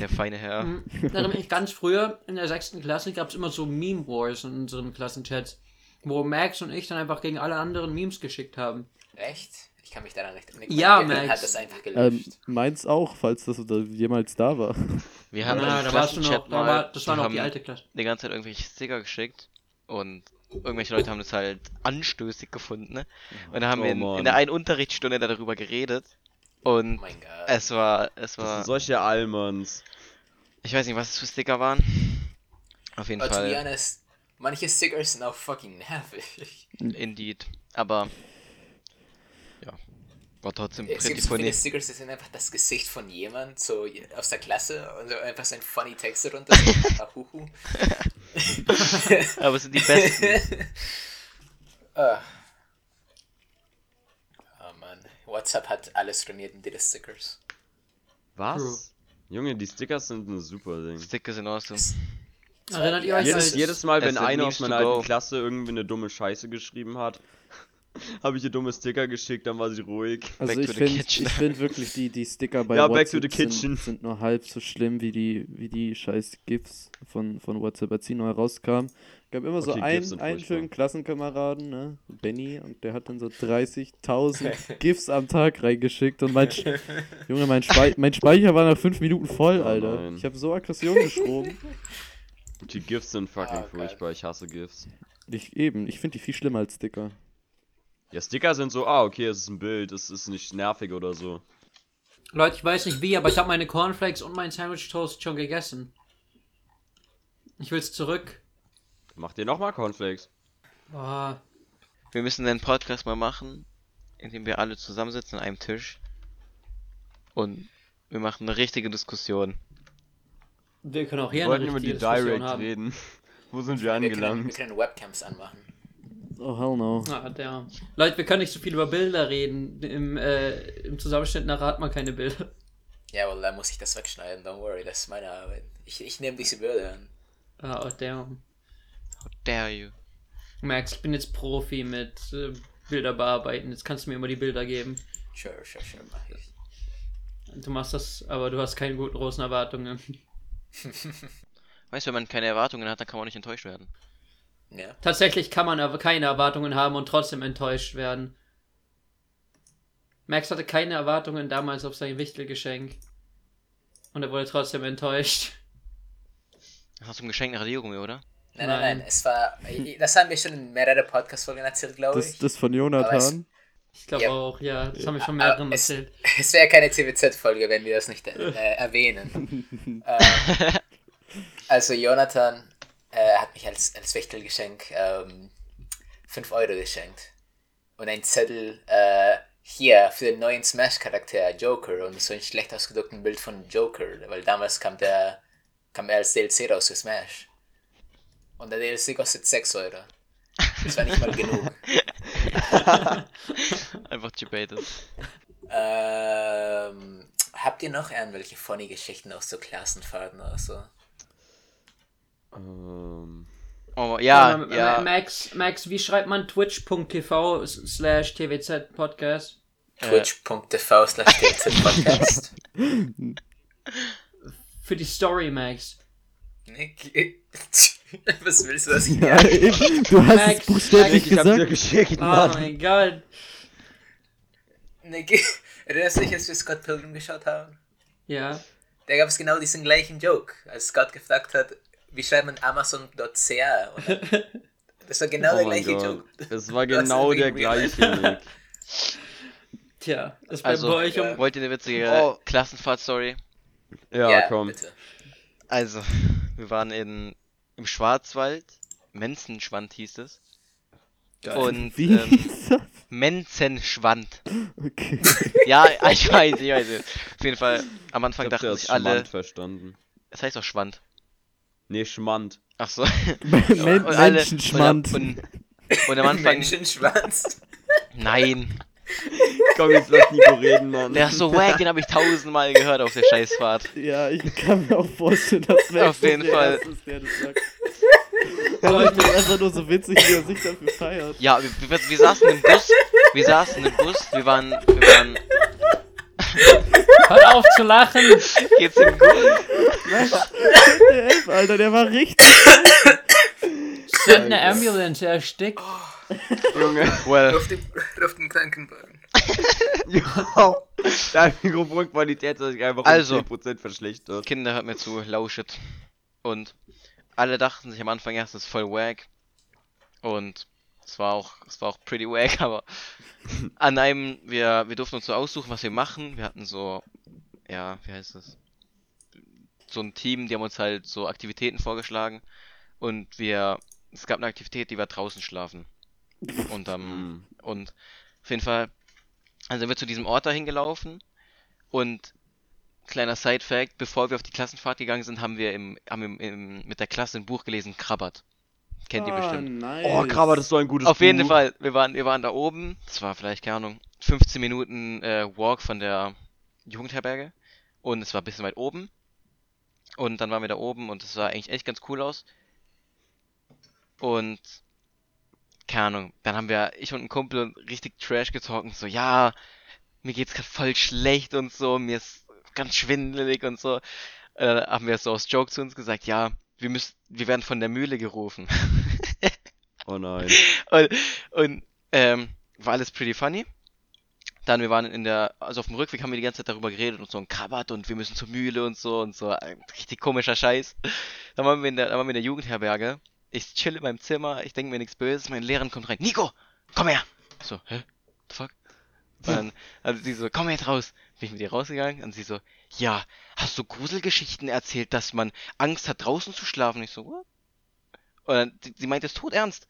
Der feine Herr. Mhm. Da erinnere mich ganz früher in der sechsten Klasse gab es immer so Meme Wars in unseren Klassenchats, wo Max und ich dann einfach gegen alle anderen Memes geschickt haben. Echt? Ich kann mich daran nicht Nick, Ja, Gehirn Max. hat das einfach Ähm, gelöscht. meins auch, falls das da jemals da war. Wir haben im da warst du noch, mal, war, das war die noch die alte Klasse. die ganze Zeit irgendwelche Sticker geschickt und irgendwelche Leute haben das halt anstößig gefunden, ne? Und da haben Oh wir in, in der einen Unterrichtsstunde darüber geredet und oh mein Gott. es war, es Das war, sind solche Almans. ich weiß nicht, was es für Sticker waren. Auf jeden But to be Fall, honest, manche Stickers sind auch fucking nervig. indeed. Aber, ja, war trotzdem Es gibt pretty so viele funny. Stickers, die sind einfach das Gesicht von jemand, so aus der Klasse und so einfach so ein funny Text darunter. Ahuhu. *laughs* Aber es sind die besten. *laughs* Ah. WhatsApp hat alles ruiniert in diese Stickers. Was? True. Junge, die Stickers sind ein super Ding. Sticker sind awesome. Erinnert ihr euch Jedes, jedes Mal, wenn einer aus meiner alten Klasse irgendwie eine dumme Scheiße geschrieben hat, *laughs* habe ich ihr dumme Sticker geschickt, dann war sie ruhig. Also Back ich to the finde kitchen. ich find wirklich die, die Sticker *laughs* bei Ja, back WhatsApp to the kitchen. Sind, sind nur halb so schlimm wie die, wie die scheiß GIFs von, von WhatsApp, als die neu rauskamen. Gab immer so Okay, einen, einen schönen Klassenkameraden, ne, Benny, und der hat dann so 30.000 *laughs* GIFs am Tag reingeschickt und mein, *laughs* Junge, mein, Spei mein Speicher war nach 5 Minuten voll, Oh Alter. nein. Ich habe so Aggression geschoben. *laughs* Die GIFs sind fucking Ah, furchtbar, ich hasse GIFs. Ich, eben, ich finde die viel schlimmer als Sticker. Ja, Sticker sind so, ah, okay, es ist ein Bild, es ist nicht nervig oder so. Leute, ich weiß nicht wie, aber ich habe meine Cornflakes und mein Sandwich Toast schon gegessen. Ich will's zurück. Mach dir nochmal Cornflakes. Oh, Wir müssen einen Podcast mal machen, in dem wir alle zusammensitzen an einem Tisch. Und wir machen eine richtige Diskussion. wir können auch Wir hier wollten eine über die Diskussion Direct haben. reden. *laughs* Wo sind wir Wir können, wir angelangt? können Webcams anmachen. Oh, hell no. Ah, der. Leute, wir können nicht so viel über Bilder reden. Im, äh, im Zusammenschnitt nachher hat man keine Bilder. Ja, well, da muss ich das wegschneiden, don't worry, das ist meine Arbeit. Ich, ich nehme diese Bilder an. Ah, oh, damn. How dare you? Max, ich bin jetzt Profi mit äh, Bilder bearbeiten. Jetzt kannst du mir immer die Bilder geben. Sure, sure, sure, mach ich. Du machst das, aber du hast keine guten großen Erwartungen. *laughs* Weißt du, wenn man keine Erwartungen hat, dann kann man nicht enttäuscht werden. Ja. Tatsächlich kann man aber keine Erwartungen haben und trotzdem enttäuscht werden. Max hatte keine Erwartungen damals auf sein Wichtelgeschenk. Und er wurde trotzdem enttäuscht. Das hast du ein Geschenk nach Radiergummi, oder? Nein, nein, Nein. es war, das haben wir schon in mehrere Podcast-Folgen erzählt, glaube Das, ich. das von Aber Jonathan. Ich glaube Ja. auch, ja. Das haben wir schon mehreren es- erzählt. Es wäre keine CWZ-Folge, wenn wir das nicht äh, erwähnen. *laughs* ähm, also Jonathan äh, hat mich als, als Wichtelgeschenk ähm, 5 Euro geschenkt. Und ein Zettel äh, hier für den neuen Smash-Charakter Joker und so ein schlecht ausgedruckten Bild von Joker, weil damals kam der kam er als DLC raus für Smash. Und der DLC kostet 6 Euro. Das war nicht mal genug. Einfach debated. Ähm, habt ihr noch irgendwelche funny Geschichten aus so Klassenfahrten oder so? Ähm, Oh, ja, Ma- ja. Max, Max, wie schreibt man twitch.tv slash twz podcast? Äh, Twitch.tv slash *laughs* Podcast. Für die Story, Max. Nick, *laughs* was willst du, dass ich Ja, eben, du hast Max, es buchstäblich dir gesagt. geschickt, Oh Mann. mein Gott. Nick, *laughs* erinnerst du dich, als wir Scott Pilgrim geschaut haben? Ja. Da gab es genau diesen gleichen Joke, als Scott gefragt hat, wie schreibt man Amazon.ca? *laughs* Das war genau Oh der gleiche Gott. Joke. War Das ist genau der gleiche Nick. Tja, das bleibt Also, bei euch um. ja. wollt ihr eine witzige Oh. Klassenfahrt-Story? Ja, komm. bitte. Also, wir waren in, im Schwarzwald. Menzenschwand hieß es. Und Wie ähm, hieß das? Menzenschwand. Okay. *laughs* Ja, ich weiß, ich weiß. Auf jeden Fall, am Ich Anfang hab dachten das sich alle, Schmand verstanden. es heißt auch Schwand. Nee, Schmand. Ach so. Men *laughs* Und alle- Menschenschmand. Und, und, und am Anfang, Menschenschwanz. nein. Komm, jetzt lass Nico reden, Mann. Der ist so wack, den habe ich tausendmal gehört auf der Scheißfahrt. Ja, ich kann mir auch vorstellen, dass Max Auf jeden der Fall. Erste ist, der das sagt. Aber es ist einfach nur so witzig, wie er sich dafür feiert. Ja, wir, wir, wir saßen im Bus, wir saßen im Bus, wir waren, wir waren, Hört auf zu lachen! geht's ihm gut? Der Elf, Alter, der war richtig. Send eine Ambulance, er erstickt. Junge. Well, Ruf den, ruf den Krankenwagen. *laughs* Jo. Deine Mikrofonqualität hat sich einfach Also. um 10% verschlechtert. Kinder, hört mir zu, lauschet. Und alle dachten sich am Anfang erst, das ist voll wack. Und es war auch, es war auch pretty wack, *laughs* aber an einem, wir, wir durften uns so aussuchen, was wir machen. Wir hatten so, ja, wie heißt das? So ein Team, die haben uns halt so Aktivitäten vorgeschlagen. Und wir, es gab eine Aktivität, die war draußen schlafen. Und, ähm, Hm. und auf jeden Fall, also sind wir zu diesem Ort dahin gelaufen und kleiner Side-Fact, bevor wir auf die Klassenfahrt gegangen sind, haben wir im, haben im, im, mit der Klasse ein Buch gelesen, Krabbert. Kennt ihr Ah, bestimmt. nice. Oh, Krabber, das ist so ein gutes Auf jeden Buch. Fall, wir waren, wir waren da oben, das war vielleicht, keine Ahnung, 15 Minuten äh, Walk von der Jugendherberge und es war ein bisschen weit oben und dann waren wir da oben und es sah eigentlich echt ganz cool aus und keine Ahnung, dann haben wir, ich und ein Kumpel richtig Trash getalkt und so, ja, mir geht's gerade voll schlecht und so, mir ist ganz schwindelig und so. Äh, haben wir so aus Joke zu uns gesagt, ja, wir müssen, wir werden von der Mühle gerufen. *laughs* Oh nein. und, und ähm, war alles pretty funny. Dann, wir waren in der, also auf dem Rückweg haben wir die ganze Zeit darüber geredet und so ein Krabat und wir müssen zur Mühle und so und so. Ein richtig komischer Scheiß. Dann waren wir in der, dann waren wir in der Jugendherberge. Ich chill in meinem Zimmer, ich denke mir nichts Böses. Meine Lehrerin kommt rein. Nico, komm her! So, hä? The fuck? Und dann, also sie so, komm jetzt raus. Bin ich mit ihr rausgegangen und sie so, ja, hast du Gruselgeschichten erzählt, dass man Angst hat, draußen zu schlafen? Ich so, what? Und dann, sie, sie meint es tot ernst.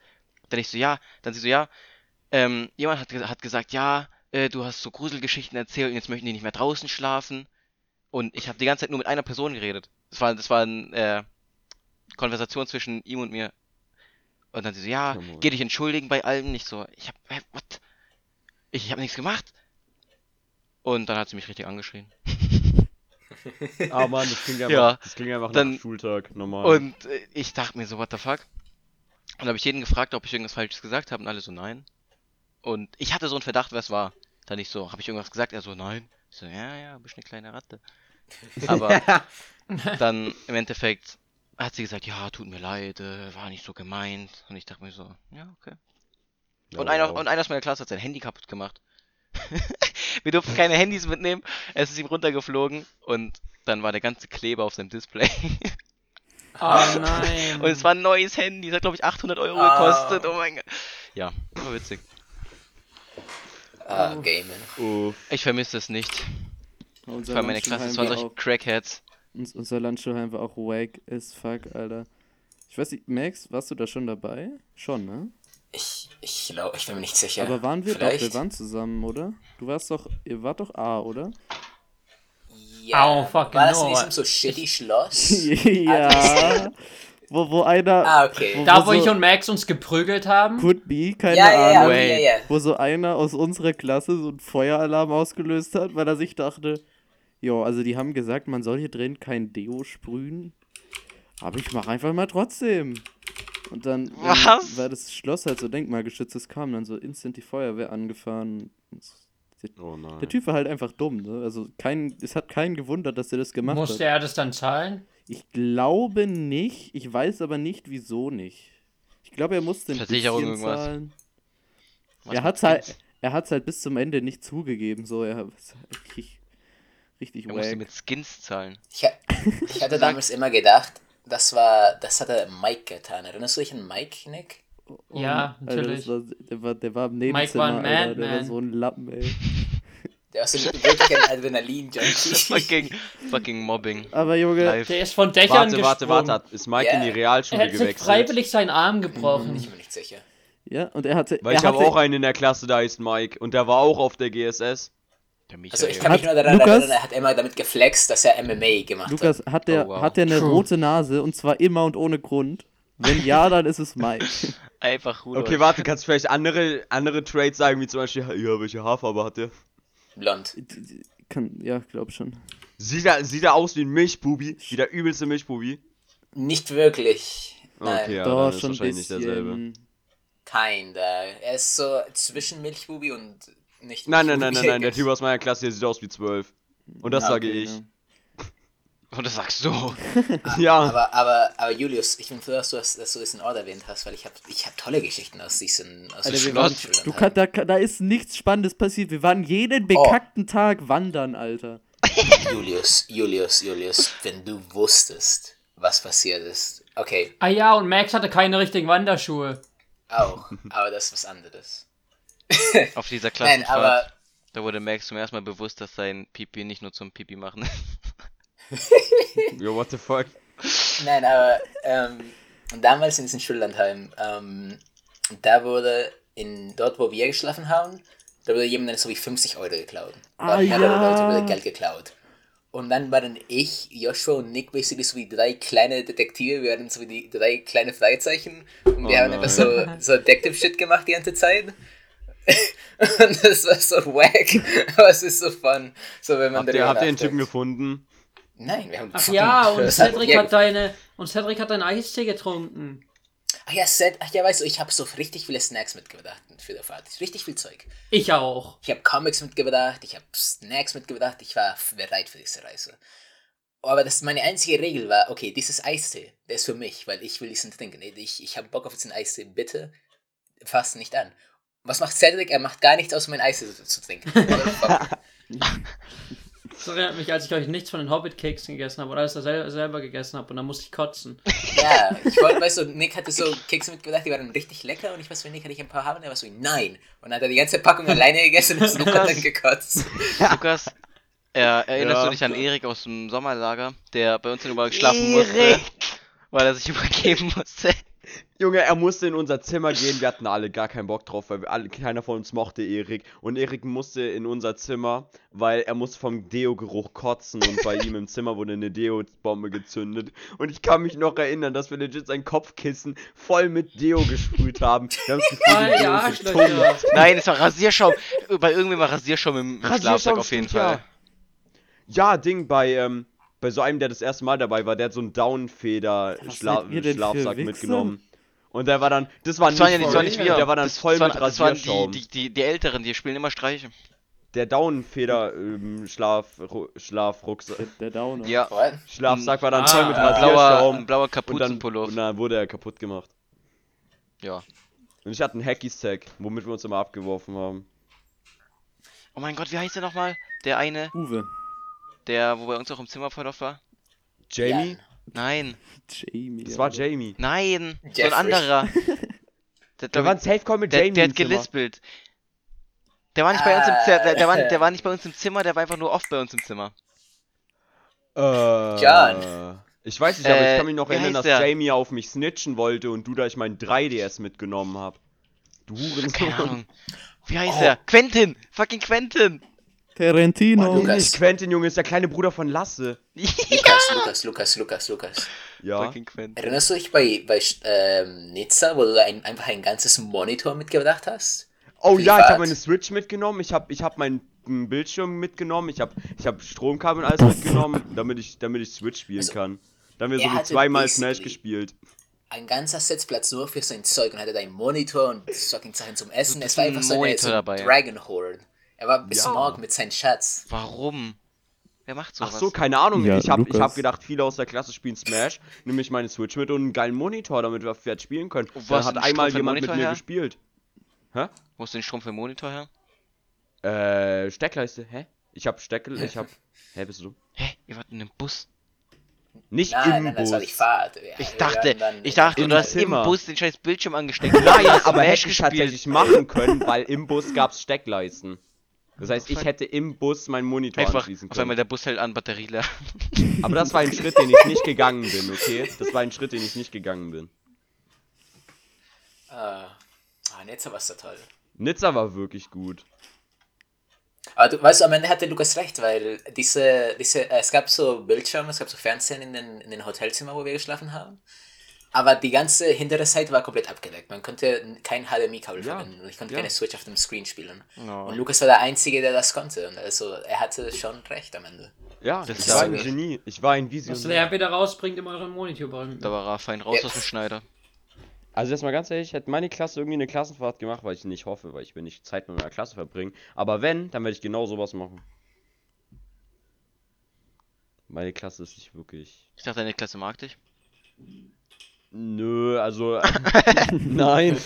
Dann ich so, ja. Dann sie so, ja. Ähm, jemand hat, hat gesagt, ja, äh, du hast so Gruselgeschichten erzählt und jetzt möchten die nicht mehr draußen schlafen. Und ich habe die ganze Zeit nur mit einer Person geredet. Das war, das war eine äh, Konversation zwischen ihm und mir. Und dann sie so, ja, geh dich entschuldigen bei allen. Ich so, ich hab, hä, what? Ich, ich hab nichts gemacht. Und dann hat sie mich richtig angeschrien. *laughs* Ah, Mann, das klingt *laughs* einfach, Ja. das klingt einfach Dann- nach Schultag, normal. Und äh, ich dachte mir so, what the fuck? Und habe ich jeden gefragt, ob ich irgendwas Falsches gesagt habe und alle so, nein. Und ich hatte so einen Verdacht, wer es war. Dann ich so, habe ich irgendwas gesagt? Er so, nein. Ich so, ja, ja, bist eine kleine Ratte. *laughs* Aber dann im Endeffekt hat sie gesagt, ja, tut mir leid, äh, war nicht so gemeint. Und ich dachte mir so, ja, okay. Und, Ja, einer, wow. und einer aus meiner Klasse hat sein Handy kaputt gemacht. *laughs* Wir durften keine Handys mitnehmen. Es ist ihm runtergeflogen und dann war der ganze Kleber auf seinem Display. Oh *laughs* *laughs* nein. und es war ein neues Handy. Es hat, glaube ich, 800 Euro Ah. gekostet. Oh mein Gott. Ja, war witzig. Ah, Gamen. Uff. Ich vermisse es nicht. Unser Vor allem meine Klasse, es waren Landschulheim solche war auch, Crackheads. Uns- unser Landschulheim war auch wack as fuck, Alter. Ich weiß nicht, Max, warst du da schon dabei? Schon, ne? Ich, ich glaube, ich bin mir nicht sicher. Aber waren wir Vielleicht? doch, wir waren zusammen, oder? Du warst doch, ihr wart doch A, oder? Ja. Oh, fucking War das in no. diesem so shitty Schloss? *laughs* ja. wo, wo einer. Ah, okay. Wo, da, wo wo ich so, und Max uns geprügelt haben. Could be, keine ja, Ahnung. okay, ja, ja. Wo so einer aus unserer Klasse so einen Feueralarm ausgelöst hat, weil er sich dachte, jo, also die haben gesagt, man soll hier drin kein Deo sprühen. Aber ich mach einfach mal trotzdem. Und dann, wenn- weil das Schloss halt so denkmalgeschützt ist, kam dann so instant die Feuerwehr angefahren. Oh nein. Der Typ war halt einfach dumm, ne? Also kein, es hat keinen gewundert, dass er das gemacht Musste hat. er das dann zahlen? Ich glaube nicht, ich weiß aber nicht, wieso nicht. Ich glaube, er musste ein Versicherung bisschen irgendwas. zahlen. Was er hat's halt, er hat's halt bis zum Ende nicht zugegeben, so er was- richtig, Er wack. mit Skins zahlen. Ich, ha- ich hatte *laughs* damals immer gedacht, das war, das hatte Mike getan. Erinnerst du dich an Mike, Nick? Ja, Alter, natürlich. das war, der, war, der war im Mike Nebenzimmer, war ein Alter, der war so ein Lappen, ey. *laughs* Der war so wirklich ein Adrenalin-Junkie. *laughs* fucking, fucking Mobbing. Aber Junge, Live. Der ist von Dächern Warte, warte, gesprungen. warte. Ist Mike Ja. in die Er Realschule hat sich gewechselt? freiwillig seinen Arm gebrochen. Ich bin nicht sicher. ja, und er hatte, Weil er ich habe auch einen in der Klasse, der heißt Mike. Und der war auch auf der GSS. Der Also ich kann mich Hat nur daran Lukas- erinnern, er hat immer damit geflext, dass er MMA gemacht Lukas, hat. hat der, Oh, wow. hat der eine True. rote Nase und zwar immer und ohne Grund? Wenn ja, dann ist es Mike. *laughs* Einfach Rudolf. Okay, warte, kannst du vielleicht andere, andere Trades sagen, wie zum Beispiel, ja, welche Haarfarbe hat der? Blond. Kann, ja, glaub schon. Sieht er, sieht er aus wie ein Milchbubi? Wie der übelste Milchbubi? Nicht wirklich. Nein, Okay, ja, Doch, dann ist schon ein wahrscheinlich nicht derselbe. bisschen. kinda. Er ist so zwischen Milchbubi und nicht Nein, nein, nein, nein, nein, der Typ aus meiner Klasse, der sieht aus wie 12. Und das Ah, sage Okay, ich. ja. *laughs* Und das sagst du. *laughs* Ja. Aber, aber, aber Julius, ich bin froh, dass du, das, dass du das in Ort erwähnt hast, weil ich habe ich hab tolle Geschichten aus diesen aus Alter, waren, Schulern du halt. kann, da, da ist nichts Spannendes passiert. Wir waren jeden bekackten Tag wandern, Alter. *laughs* Julius, Julius, Julius, wenn du wusstest, was passiert ist. Okay, Ah ja, und Max hatte keine richtigen Wanderschuhe. auch, aber das ist was anderes. *laughs* Auf dieser Nein, Klassenfahrt, aber da wurde Max zum ersten Mal bewusst, dass sein Pipi nicht nur zum Pipi machen ist. *laughs* Yo, what the fuck? Nein, aber ähm, damals in diesem Schullandheim, ähm, da wurde in dort, wo wir geschlafen haben, da wurde jemand so wie 50 Euro geklaut. Da Ah, ja. Leute wurde Geld geklaut. Und dann waren ich, Joshua und Nick basically so wie drei kleine Detektive, wir hatten so wie die drei kleine Freizeichen und wir Oh haben nein. einfach so, so Detective-Shit gemacht die ganze Zeit. Und das war so wack, aber es ist so fun, so wenn man Habt ihr, habt ihr den. Typen gefunden? Nein, wir haben Ach ja, und Cedric hat deine. Und Cedric hat deinen Eistee getrunken. Ach ja, Set, ach ja, weißt du, ich habe so richtig viele Snacks mitgebracht für die Fahrt. Richtig viel Zeug. Ich auch. Ich habe Comics mitgebracht, ich habe Snacks mitgebracht, ich war bereit für diese Reise. Aber das meine einzige Regel war, okay, dieses Eistee, der ist für mich, weil ich will diesen trinken. Ich, ich habe Bock auf diesen Eistee, bitte fass nicht an. Was macht Cedric? Er macht gar nichts, außer mein Eistee zu, zu trinken. *laughs* Das erinnert mich, als ich euch nichts von den Hobbit-Keksen gegessen habe oder als ich sel selber gegessen habe und dann musste ich kotzen. ja, ich wollte, weißt du, Nick hatte so Kekse mitgebracht, die waren richtig lecker und ich weiß, für Nick hatte ich ein paar haben, der war so, nein. Und dann hat er die ganze Packung alleine gegessen und Luke hat dann gekotzt. *laughs* Lukas, äh, erinnerst Ja. du dich an Erik aus dem Sommerlager, der bei uns in Nummer schlafen musste, weil er sich übergeben musste? Junge, er musste in unser Zimmer gehen, wir hatten alle gar keinen Bock drauf, weil wir alle, keiner von uns mochte Erik. Und Erik musste in unser Zimmer, weil er musste vom Deo-Geruch kotzen und bei ihm im Zimmer wurde eine Deo-Bombe gezündet. Und ich kann mich noch erinnern, dass wir legit sein Kopfkissen voll mit Deo gesprüht haben. Wir haben das Gefühl, Ah, Deo ja. Nein, es war Rasierschaum. Bei irgendwem war Rasierschaum im, im Rasierschaum Schlafsack auf jeden stimmt, ja. Fall. Ja, Ding, bei, ähm, bei so einem, der das erste Mal dabei war, der hat so einen Downfeder-Schlafsack mitgenommen. Und der war dann, das war Das waren ja nicht nicht, das voll, waren nicht wir. der war dann das, voll das waren, mit das waren Rasierschaum. die, die, die, die Älteren, die spielen immer Streiche. Der Daunenfeder ähm, Schlaf Ru- Schlafrucksack. Der, Downer. Ja. Schlafsack war dann Ah, voll mit blauer, Rasierschaum. ein blauer Und dann, Kapuzenpullover. und dann wurde er kaputt gemacht. Ja. Und ich hatte einen Hacky-Sack, womit wir uns immer abgeworfen haben. Oh mein Gott, wie heißt der nochmal? Der eine, Uwe. der, wo bei uns auch im Zimmer voll oft war? Jamie? Nein, Jamie. Das war. Jamie. nein, so ein anderer. *laughs* Der, Da war ein Safe-Call mit der, Jamie der hat gelispelt. Der war nicht bei uns im Zimmer, der, der, war, der war nicht bei uns im Zimmer, der war einfach nur oft bei uns im Zimmer. Äh, John. Ich weiß nicht, aber Äh, ich kann mich noch erinnern, dass der? Jamie auf mich snitchen wollte und du da ich mein 3DS mitgenommen hab. Du Keine Hurensohn. Ahnung. Wie heißt Oh. der? Quentin! Fucking Quentin! Tarantino. Oh, Lukas. Nicht Quentin, Junge, ist der kleine Bruder von Lasse. *laughs* Lukas, Lukas, Lukas, Lukas, Lukas. Ja. Erinnerst du dich bei, bei ähm, Nizza, wo du ein, einfach ein ganzes Monitor mitgebracht hast? Oh ja, ich Privat. habe meine Switch mitgenommen, ich habe ich hab meinen Bildschirm mitgenommen, ich habe ich hab Stromkabel und alles mitgenommen, damit ich, damit ich Switch spielen Also, kann. Da haben wir so zweimal Smash gespielt. Ein ganzer Sitzplatz nur für sein Zeug und hatte einen Monitor und fucking Sachen zum Essen. Es war einfach so eine Monitor so ein dabei. Dragon Horde. Er war besmog mit seinem Schatz. Warum? Wer macht Ach sowas? so, keine Ahnung, Ja, ich habe ich hab gedacht, viele aus der Klasse spielen Smash, *laughs* nehme ich meine Switch mit und einen geilen Monitor, damit wir fett spielen können. Hast du hat einmal jemand mit mir her? gespielt. Wo ist denn Strom für den Monitor her? Äh, Steckleiste, hä? Ich hab Steckel, ich hab. Hä, bist du dumm? Hä? Ihr wart in einem Bus. Nicht Nein, im nein, Bus. das war die Fahrt. Wir- Ich dachte, ich dachte, du hast Zimmer. im Bus den scheiß Bildschirm angesteckt. Nein, aber hätte ich tatsächlich machen können, weil im Bus gab's Steckleisten. Das heißt, ich hätte im Bus meinen Monitor Einfach, anschließen auf einmal können. der Bus hält an, Batterie leer. *laughs* Aber das war ein Schritt, den ich nicht gegangen bin, okay? Das war ein Schritt, den ich nicht gegangen bin. Ah, ah, Nizza war so toll. Nizza war wirklich gut. Aber du weißt, am Ende hatte Lukas recht, weil diese, diese, äh, es gab so Bildschirme, es gab so Fernsehen in den, in den Hotelzimmer, wo wir geschlafen haben. Aber die ganze hintere Seite war komplett abgedeckt. Man konnte kein HDMI-Kabel Ja, verwenden und ich konnte ja. keine Switch auf dem Screen spielen. Oh. Und Lukas war der Einzige, der das konnte. Und also er hatte schon recht am Ende. Ja, Das ist war ein. Genie. Ich war ein Was Visionär. der wieder rausbringt in euren Monitor. Da war er fein raus Ja. aus dem Schneider. Also jetzt mal ganz ehrlich, ich hätte meine Klasse irgendwie eine Klassenfahrt gemacht, weil ich nicht hoffe, weil ich will nicht Zeit mit meiner Klasse verbringen. Aber wenn, dann werde ich genau sowas machen. Meine Klasse ist nicht wirklich. Ich dachte, deine Klasse mag dich. Nö, also. *laughs* *laughs* nein.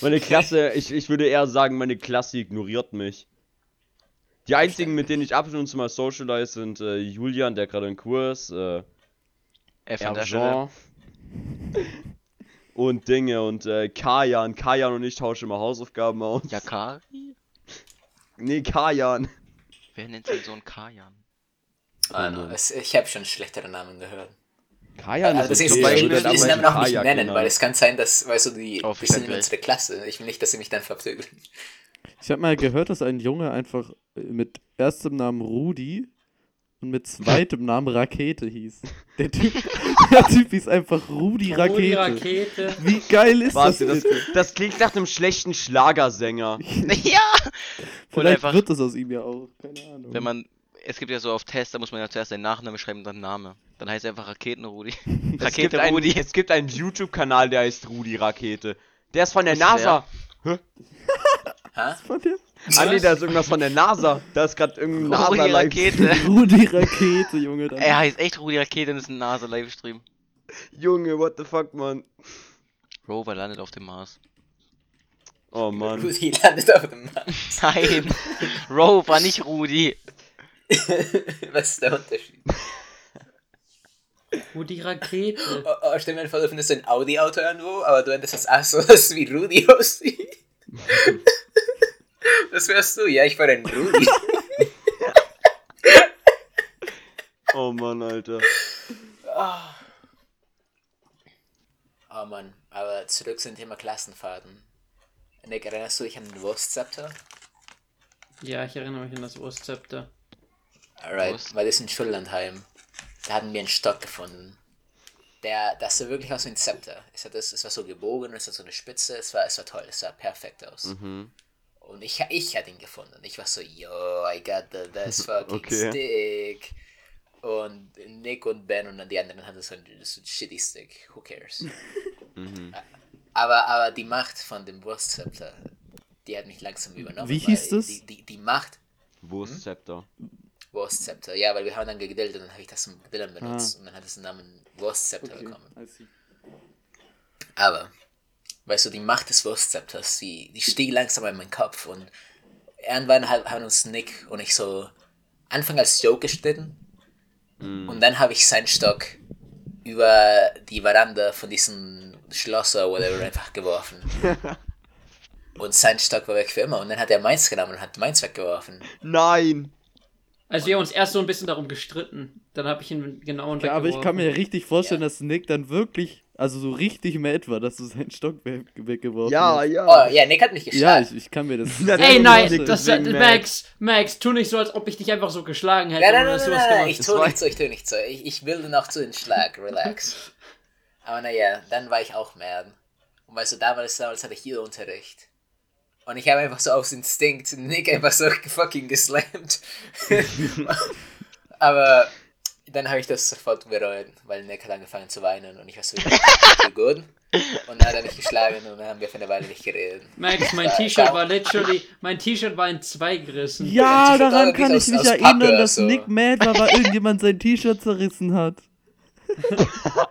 Meine Klasse, ich, ich würde eher sagen, meine Klasse ignoriert mich. Die einzigen, mit denen ich ab und zu mal socialize, sind äh, Julian, der gerade in Kurs, äh, F an. Erjean und Dinge und äh, Kajan. Kajan und ich tauschen immer Hausaufgaben aus. Yakari? Nee, Kajan. Wer nennt seinen Sohn Kajan? Ah, no, es, ich habe schon schlechtere Namen gehört. Kajan Also ist okay, ich will diesen Namen auch nicht Kajak nennen, genannt. weil es kann sein, dass, weißt du, die, Oh, die sind in Fickgeld. unsere Klasse. Ich will nicht, dass sie mich dann verprügeln. Ich habe mal gehört, dass ein Junge einfach äh, mit erstem Namen Rudi und mit zweitem Namen Rakete hieß. Der Typ, *laughs* der typ hieß einfach Rudi Oh, die Rakete. Rakete. Wie geil ist Warte, das das, das klingt nach einem schlechten Schlagersänger. *laughs* ja! Vielleicht einfach, wird es aus ihm ja auch. Keine Ahnung. wenn man. Es gibt ja so auf Tests, da muss man ja zuerst seinen Nachnamen schreiben und dann Name. Dann heißt er einfach Raketenrudi. *laughs* Rakete Rudi. es gibt einen YouTube-Kanal, der heißt Rudi Rakete. Der ist von der Ist NASA. Ha? Von der Ah nee, da ist irgendwas von der NASA. Da ist gerade irgendein Rudi NASA Rakete. *laughs* Rudi Rakete, Junge. Dann. Er heißt echt Rudi Rakete und ist ein NASA-Livestream. Junge, what the fuck, Mann. Rover landet auf dem Mars. Oh Mann. Rudi landet auf dem Mars. Nein! Rover, nicht Rudi. *laughs* Was ist der Unterschied? Wo die Rakete. Oh, oh, stell mir vor, du findest ein Audi-Auto irgendwo, aber du endest das auch so, *laughs* dass wie Rudi aussieht. *laughs* Das wärst du? Ja, ich war ein Rudi. Oh Mann, Alter. Oh Mann, aber zurück zum Thema Klassenfahrten. Nick, erinnerst du dich an den Wurstzepter? Ja, ich erinnere mich an das Wurstzepter. Alright, Wurst? weil das in Schullandheim. Da hatten wir einen Stock gefunden. Der, das sah wirklich aus wie ein Zepter. Es, hat das, es war so gebogen, es hat so eine Spitze, es war, es war toll, es sah perfekt aus. Mhm. Und ich, ich hatte ihn gefunden. Ich war so, yo, I got the best *laughs* fucking Okay. stick. Und Nick und Ben und dann die anderen hatten so einen, so einen shitty Stick. Who cares? *laughs* Mhm. Aber, aber die Macht von dem Wurstzepter, die hat mich langsam übernommen. Wie hieß das? Die, die, die Macht, Wurstzepter. Wurstzepter, ja, weil wir haben dann gegrillt und dann habe ich das zum Grillen benutzt und dann hat es den Namen Wurstzepter Okay, bekommen. Aber, weißt du, die Macht des Wurstzepters, die, die stieg langsam in meinen Kopf und irgendwann ha- haben uns Nick und ich so Anfang als Joke gestritten und dann habe ich seinen Stock über die Veranda von diesem Schloss oder whatever einfach geworfen. *laughs* Und sein Stock war weg für immer. Und dann hat er meins genommen und hat meins weggeworfen. Nein! Also wir haben uns erst so ein bisschen darum gestritten. Dann habe ich ihn genau und Ja, aber ich kann mir richtig vorstellen, dass Nick dann wirklich, also so richtig mad war, dass du seinen Stock we weggeworfen Ja, hast. ja. Oh, ja, Nick hat mich Ja, geschlagen. ich, ich kann mir das. *laughs* Ja, Ey, gut nein, vorstellen. das, Wegen Max, Max, tu nicht so, als ob ich dich einfach so geschlagen hätte. nein, nein, nein, nein, nein, gemacht ich war- nicht so, ich tue nicht so. Ich, ich will noch zu den Schlag, relax. *laughs* Aber naja, dann war ich auch mad. Und weißt du, damals, damals hatte ich hier Unterricht. Und ich habe einfach so aus Instinkt *laughs* Nick einfach so fucking geslammt. *laughs* Aber dann habe ich das sofort bereut, weil Nick hat angefangen zu weinen und ich war so, *laughs* so gut. Und dann hat er mich geschlagen und dann haben wir für eine Weile nicht geredet. Max, mein T-Shirt war literally, mein T-Shirt war in zwei gerissen. Ja, daran kann ich mich erinnern, dass so. Nick mad war, weil irgendjemand sein T-Shirt zerrissen hat.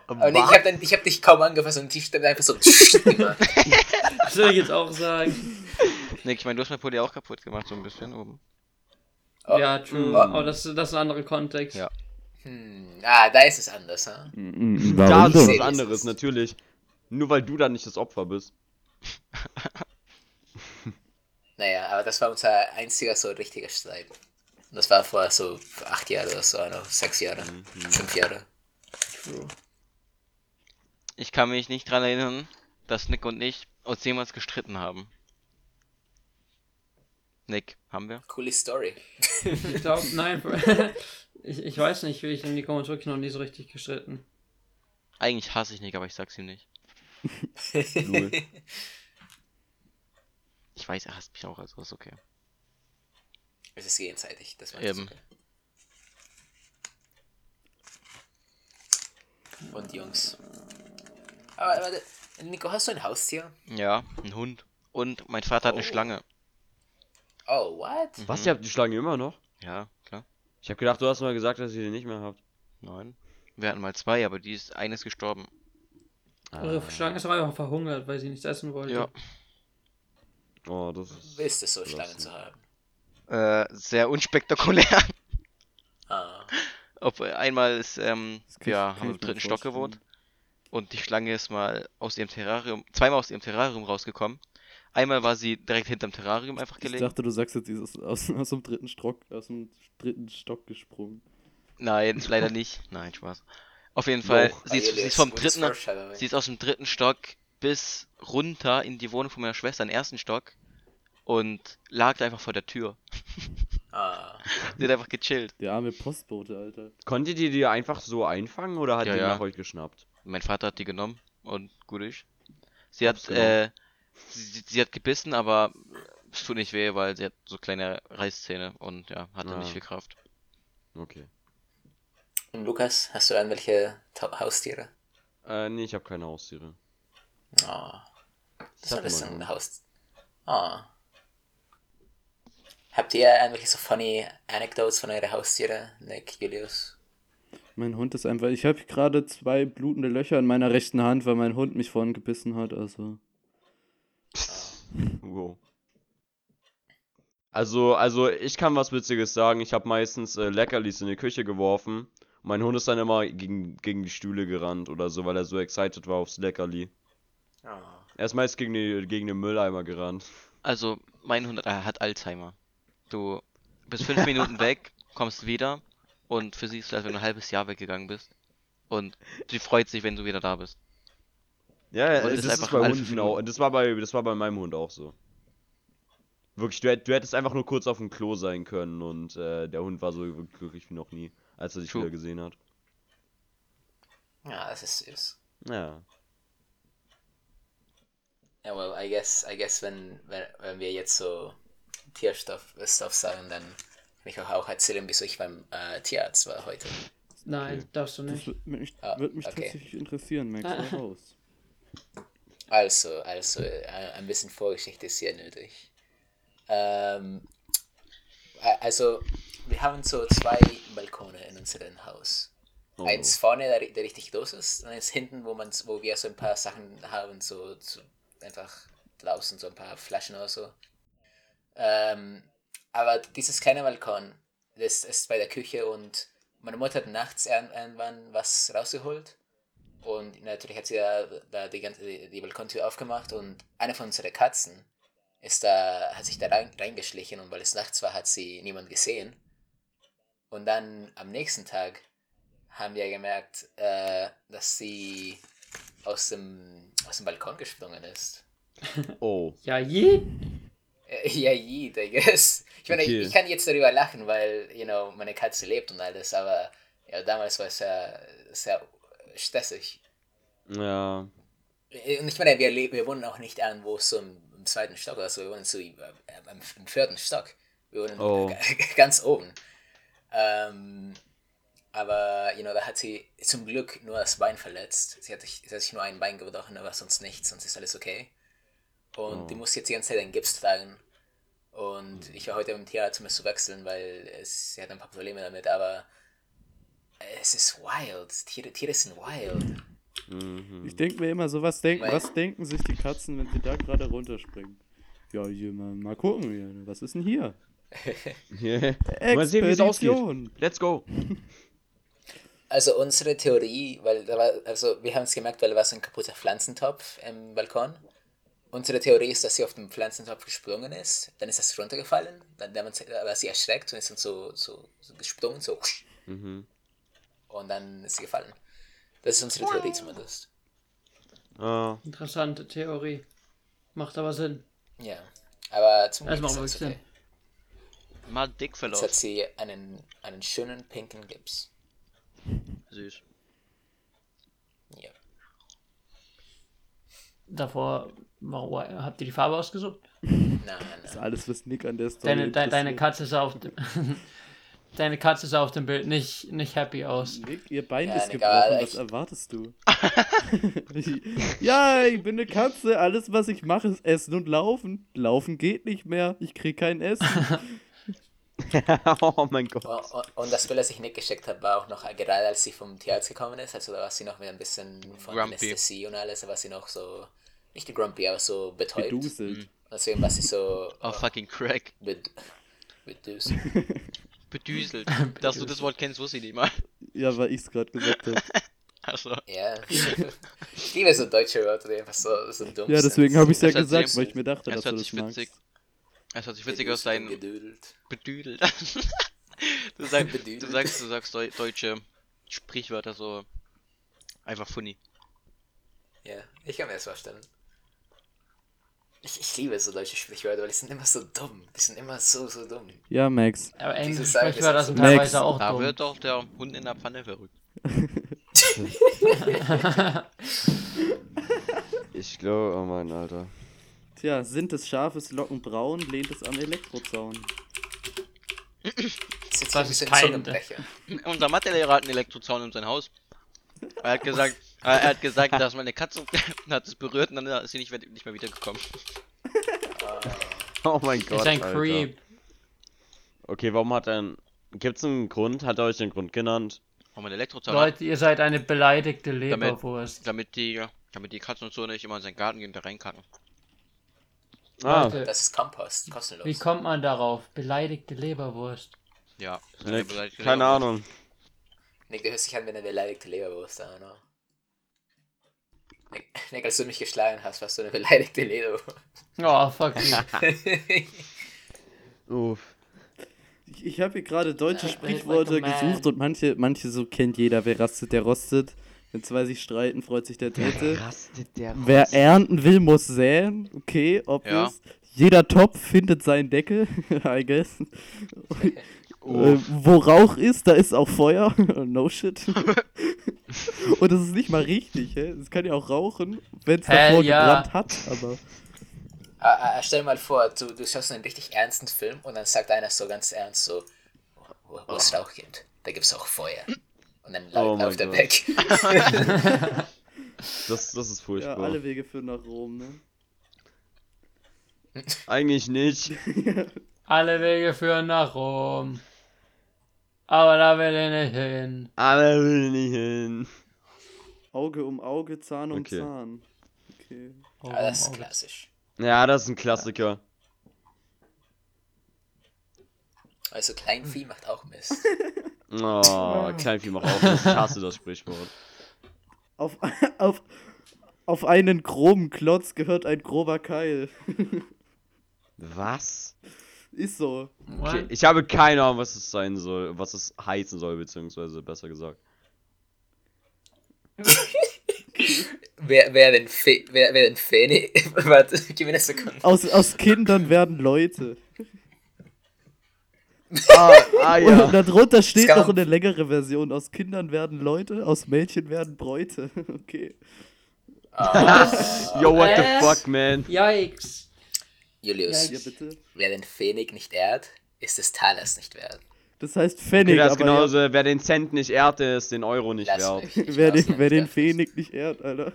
Und ich habe habe dich kaum angefasst und die Stimme einfach so. Das will ich jetzt auch sagen. Nick, ich meine, du hast mein Pulli auch kaputt gemacht, so ein bisschen oben. Oh. Ja, true. Oh. Aber das, das ist ein anderer Kontext. Ja. Hm, ah, da ist es anders, ha? Da ist so? was anderes, natürlich. Nur weil du da nicht das Opfer bist. *laughs* Naja, aber das war unser einziger so richtiger Streit. Und das war vor so acht Jahren oder so, oder sechs Jahre, fünf Jahre. True. Ich kann mich nicht dran erinnern, dass Nick und ich uns jemals gestritten haben. Nick, haben wir? Coole Story. Ich glaube, *laughs* nein. *laughs* ich, ich weiß nicht, wie ich in die wirklich noch nie so richtig gestritten. Eigentlich hasse ich Nick, aber ich sag's ihm nicht. Ich weiß, er hasst mich auch, also ist okay. es ist gegenseitig, das war Eben. okay. Und Jungs. Aber warte, Nico, hast du ein Haustier? Ja, ein Hund. Und mein Vater hat eine Oh. Schlange. Oh, what? Was, ihr habt die Schlange immer noch? Ja, klar. Ich habe gedacht, du hast mal gesagt, dass ihr die nicht mehr habt. Nein. Wir hatten mal zwei, aber die ist eines gestorben. Eure Schlange ist einfach verhungert, weil sie nichts essen wollte. Ja. Oh, das ist... Willst es so Lassen. Schlangen zu haben? Äh, sehr unspektakulär. Ah. Ob einmal ist, ähm, kann wir ich- haben kann im ich dritten Stock gewohnt. Und die Schlange ist mal aus ihrem Terrarium, zweimal aus ihrem Terrarium rausgekommen. Einmal war sie direkt hinterm Terrarium einfach Ich gelegen. dachte, du sagst jetzt, dieses aus, *laughs* aus dem dritten Stock, aus dem dritten Stock gesprungen. Nein, *laughs* leider nicht. Nein, Spaß. Auf jeden Fall, Doch. sie ist, sie ist vom dritten, sie ist aus dem dritten Stock bis runter in die Wohnung von meiner Schwester, im ersten Stock. Und lag da einfach vor der Tür. *laughs* Ah. *laughs* Sie hat einfach gechillt. Der arme Postbote, Alter. Konntet ihr die einfach so einfangen oder hat Ja, die ja. nach euch geschnappt? Mein Vater hat die genommen und gut ist. Sie hat, äh, sie, sie hat gebissen, aber es tut nicht weh, weil sie hat so kleine Reißzähne und ja, hat dann Ah. nicht viel Kraft. Okay. Und Lukas, hast du irgendwelche Ta Haustiere? Äh, nee, ich habe keine Haustiere. Oh. Das Sag ist mal, ein Mann. Haus. Oh. Habt ihr irgendwelche so funny Anecdotes von euren Haustiere, Nick, Julius? Mein Hund ist einfach. Ich habe gerade zwei blutende Löcher in meiner rechten Hand, weil mein Hund mich vorhin gebissen hat. Also. Wow. Also, also ich kann was Witziges sagen. Ich habe meistens äh, Leckerlis in die Küche geworfen. Mein Hund ist dann immer gegen, gegen die Stühle gerannt oder so, weil er so excited war aufs Leckerli. Oh. Er ist meist gegen, die, gegen den Mülleimer gerannt. Also, mein Hund hat Alzheimer. Du bist fünf Minuten weg, kommst wieder und für sie ist es, als wenn du ein halbes Jahr weggegangen bist. Und sie freut sich, wenn du wieder da bist. Ja, ja, Und das ist ist, einfach bei Hunden auch. Das war bei, das war bei meinem Hund auch so. Wirklich, du, du hättest einfach nur kurz auf dem Klo sein können und äh, der Hund war so glücklich wie noch nie, als er dich True. wieder gesehen hat. Ja, das ist süß. Ja. Ja, well, I guess, I guess, wenn, wenn, wenn wir jetzt so Tierstoff Stoff sagen, dann kann ich auch, auch erzählen, wieso ich beim äh, Tierarzt war heute. Nein, Okay. darfst du Das nicht. würde mich, Ah, würd mich okay. tatsächlich interessieren, Max. hau raus. Also, also, äh, ein bisschen Vorgeschichte ist sehr nötig. Ähm, also, wir haben so zwei Balkone in unserem Haus. Oh. Eins vorne, der, der richtig groß ist, und eins hinten, wo, man, wo wir so ein paar Sachen haben, so, so einfach draußen, so ein paar Flaschen oder so. Ähm, aber dieses kleine Balkon, das ist bei der Küche und meine Mutter hat nachts irgend- irgendwann was rausgeholt. Und natürlich hat sie da, da die, ganze, die, die Balkontür aufgemacht und eine von unseren Katzen ist da, hat sich da rein, reingeschlichen und weil es nachts war, hat sie niemand gesehen. Und dann am nächsten Tag haben wir gemerkt, äh, dass sie aus dem, aus dem Balkon gesprungen ist. *laughs* Oh. Ja, je. *laughs* Ja, jeet, I guess. Ich meine, Okay. ich, ich kann jetzt darüber lachen, weil, you know, meine Katze lebt und alles, aber ja, damals war es sehr, sehr stressig. Ja. Und ich meine, wir, wir wohnen auch nicht irgendwo so im, im zweiten Stock oder so, wir wohnen so im, im vierten Stock. Wir wohnen Oh. *laughs* ganz oben. Ähm, aber, you know, da hat sie zum Glück nur das Bein verletzt. Sie hat, sich, sie hat sich nur ein Bein gebrochen, aber sonst nichts, sonst ist alles okay. Und Oh. die muss jetzt die ganze Zeit einen Gips tragen. Und ich war heute im Tierarzt, um es zu wechseln, weil es, sie hat ein paar Probleme damit, aber es ist wild. Tiere, Tiere sind wild. Mhm. Ich denke mir immer so, was denken, Weil- was denken sich die Katzen, wenn sie da gerade runterspringen? Ja, hier mal, mal gucken hier. Was ist denn hier? *laughs* Mal sehen, wie es ausgeht. Let's go. Also unsere Theorie, weil da war, also wir haben es gemerkt, weil da war so ein kaputter Pflanzentopf im Balkon. Unsere Theorie ist, dass sie auf den Pflanzentopf gesprungen ist, dann ist das runtergefallen, dann war sie erschreckt und ist dann so, so, so gesprungen, so Mhm. und dann ist sie gefallen. Das ist unsere Theorie zumindest. Ah, Interessante Theorie. Macht aber Sinn. Ja, aber zum Das Glück macht ist wirklich alles okay. Mal dick Jetzt hat verlaufen. sie einen, einen schönen pinken Gips. Süß. Ja. Davor, warum, habt ihr die Farbe ausgesucht? Nein, nein, Das ist alles, was Nick an der Story Deine, de, deine. Katze sah auf dem, *laughs* Deine Katze sah auf dem Bild nicht, nicht happy aus. Nick, ihr Bein Ja, ist gebrochen, was ich- erwartest du? *laughs* ja, ich bin eine Katze, alles was ich mache ist essen und laufen. Laufen geht nicht mehr, ich krieg kein Essen. *laughs* oh mein Gott. Und, und, und das Bild, das ich Nick geschickt habe, war auch noch gerade als sie vom Tierarzt gekommen ist. Also da war sie noch mit ein bisschen von Grumpy. Anästhesie und alles. Da war sie noch so, nicht grumpy, aber so betäubt. Geduselt. Und deswegen war sie so Oh, fucking Crack. bed bedüst. Bedüselt. Dass du das Wort kennst, wusste ich nicht mal. Ja, weil ich's gerade gesagt habe. *laughs* Achso. Ja. ich liebe so deutsche Wörter, die einfach so, so dumm Ja, deswegen habe ich's ja Das hört gesagt, sich- weil ich mir dachte, das dass du das sich magst. witzig. Es hört sich witzig aus deinem Gedüdelt. *laughs* Bedüdelt. du, sagst, du Bedüdelt. sagst, du sagst deu deutsche Sprichwörter so einfach funny. Ja, ich kann mir das vorstellen. Ich, ich liebe so deutsche Sprichwörter, weil die sind immer so dumm. Die sind immer so, so dumm. Ja, Max. Aber englische Sprichwörter sind Max, teilweise auch Da dumm. wird doch der Hund in der Pfanne verrückt. *laughs* Ich glaube, oh mein Alter. Tja, sind es scharfes Locken braun, lehnt es am Elektrozaun. Das ist ein Zungenbrecher. Unser Mathelehrer hat einen Elektrozaun in sein Haus. Er hat gesagt, er hat *laughs* gesagt, dass meine Katze *laughs* hat es berührt und dann ist sie nicht, mehr- nicht mehr wiedergekommen. *laughs* Oh mein Gott. ist ein Alter. Creep. Okay, warum hat er einen. Gibt's einen Grund? Hat er euch den Grund genannt? Warum ein Elektrozaun Leute, ihr seid eine beleidigte Damit- Leberwurst. damit die, damit die Katzen und so nicht immer in seinen Garten gehen und da reinkacken. Ah, Leute, Das ist Kompost, kostenlos. wie kommt man darauf? Beleidigte Leberwurst. Ja. Nick, beleidigte keine Leberwurst. Ahnung. Nick, du hörst dich an wie eine beleidigte Leberwurst, don't know. *laughs* Nick, als du mich geschlagen hast, warst du eine beleidigte Leberwurst. Oh, fuck. *laughs* *laughs* Uff. Ich, ich habe hier gerade deutsche Ja, Sprichworte gesucht und manche, manche so kennt jeder. Wer rastet, der rostet. Wenn zwei sich streiten, freut sich der Dritte. Rastet der Wer ernten will, muss säen. Okay, obvious. Jeder Topf findet seinen Deckel, I guess. Äh, wo Rauch ist, da ist auch Feuer. *laughs* no shit. *laughs* Und das ist nicht mal richtig, hä? Es kann ja auch rauchen, wenn es davor ja. gebrannt hat, aber. Ah, ah, stell dir mal vor, du, du schaust einen richtig ernsten Film und dann sagt einer so ganz ernst so, wo, wo es Rauch gibt, da gibt es auch Feuer. Und dann lau Oh läuft er Gott. weg. *laughs* Das, das ist Ja, furchtbar. alle Wege führen nach Rom, ne? Eigentlich nicht. Alle Wege führen nach Rom. Aber da will ich nicht hin. Aber will nicht hin. Auge um Auge, Zahn um Okay. Zahn. Okay. Aber das ist klassisch. Ja, das ist ein Klassiker. Also Kleinvieh macht auch Mist. *laughs* Oh, Kleinvieh macht auch Mist. Ich hasse das Sprichwort. Auf, *laughs* auf, auf einen groben Klotz gehört ein grober Keil. *laughs* Was? Ist so. Okay, ich habe keine Ahnung, was es sein soll, was es heißen soll, beziehungsweise besser gesagt. *laughs* wer, wer denn Fe wer, wer denn Feni? *laughs* Warte, gib mir eine Sekunde. Aus, aus Kindern werden Leute. *laughs* Ah, ah Und darunter steht noch eine längere Version. Aus Kindern werden Leute, aus Mädchen werden Bräute. Okay. Ah, Yo, what the Äh? fuck, man? Yikes. Julius, Ja, bitte. wer den Pfennig nicht ehrt, ist des Talers nicht wert. Das heißt Okay, Pfennig, das ist aber genauso, wer den Cent nicht ehrt, ist den Euro nicht Lass wert. nicht wer, den, wer den. Pfennig nicht ehrt, Alter.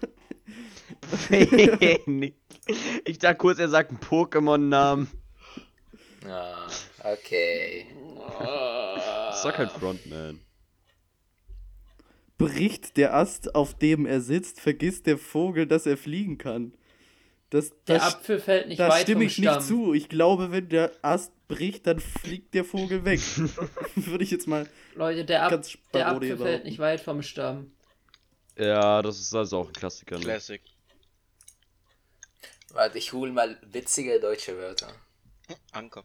Pfennig. ich dachte kurz, er sagt einen Pokémon-Namen. Ah, okay. Sag halt Frontman. Bricht der Ast, auf dem er sitzt, vergisst der Vogel, dass er fliegen kann. Das, Der das, Apfel fällt nicht da weit stimme vom ich Stamm. nicht zu. Ich glaube, wenn der Ast bricht, dann fliegt der Vogel weg. *laughs* Würde ich jetzt mal. Leute, der, Ganz der Apfel fällt behaupten. nicht weit vom Stamm. Ja, das ist also auch ein Klassiker. Ne? Classic. Warte, ich hol mal witzige deutsche Wörter. *laughs* Anker.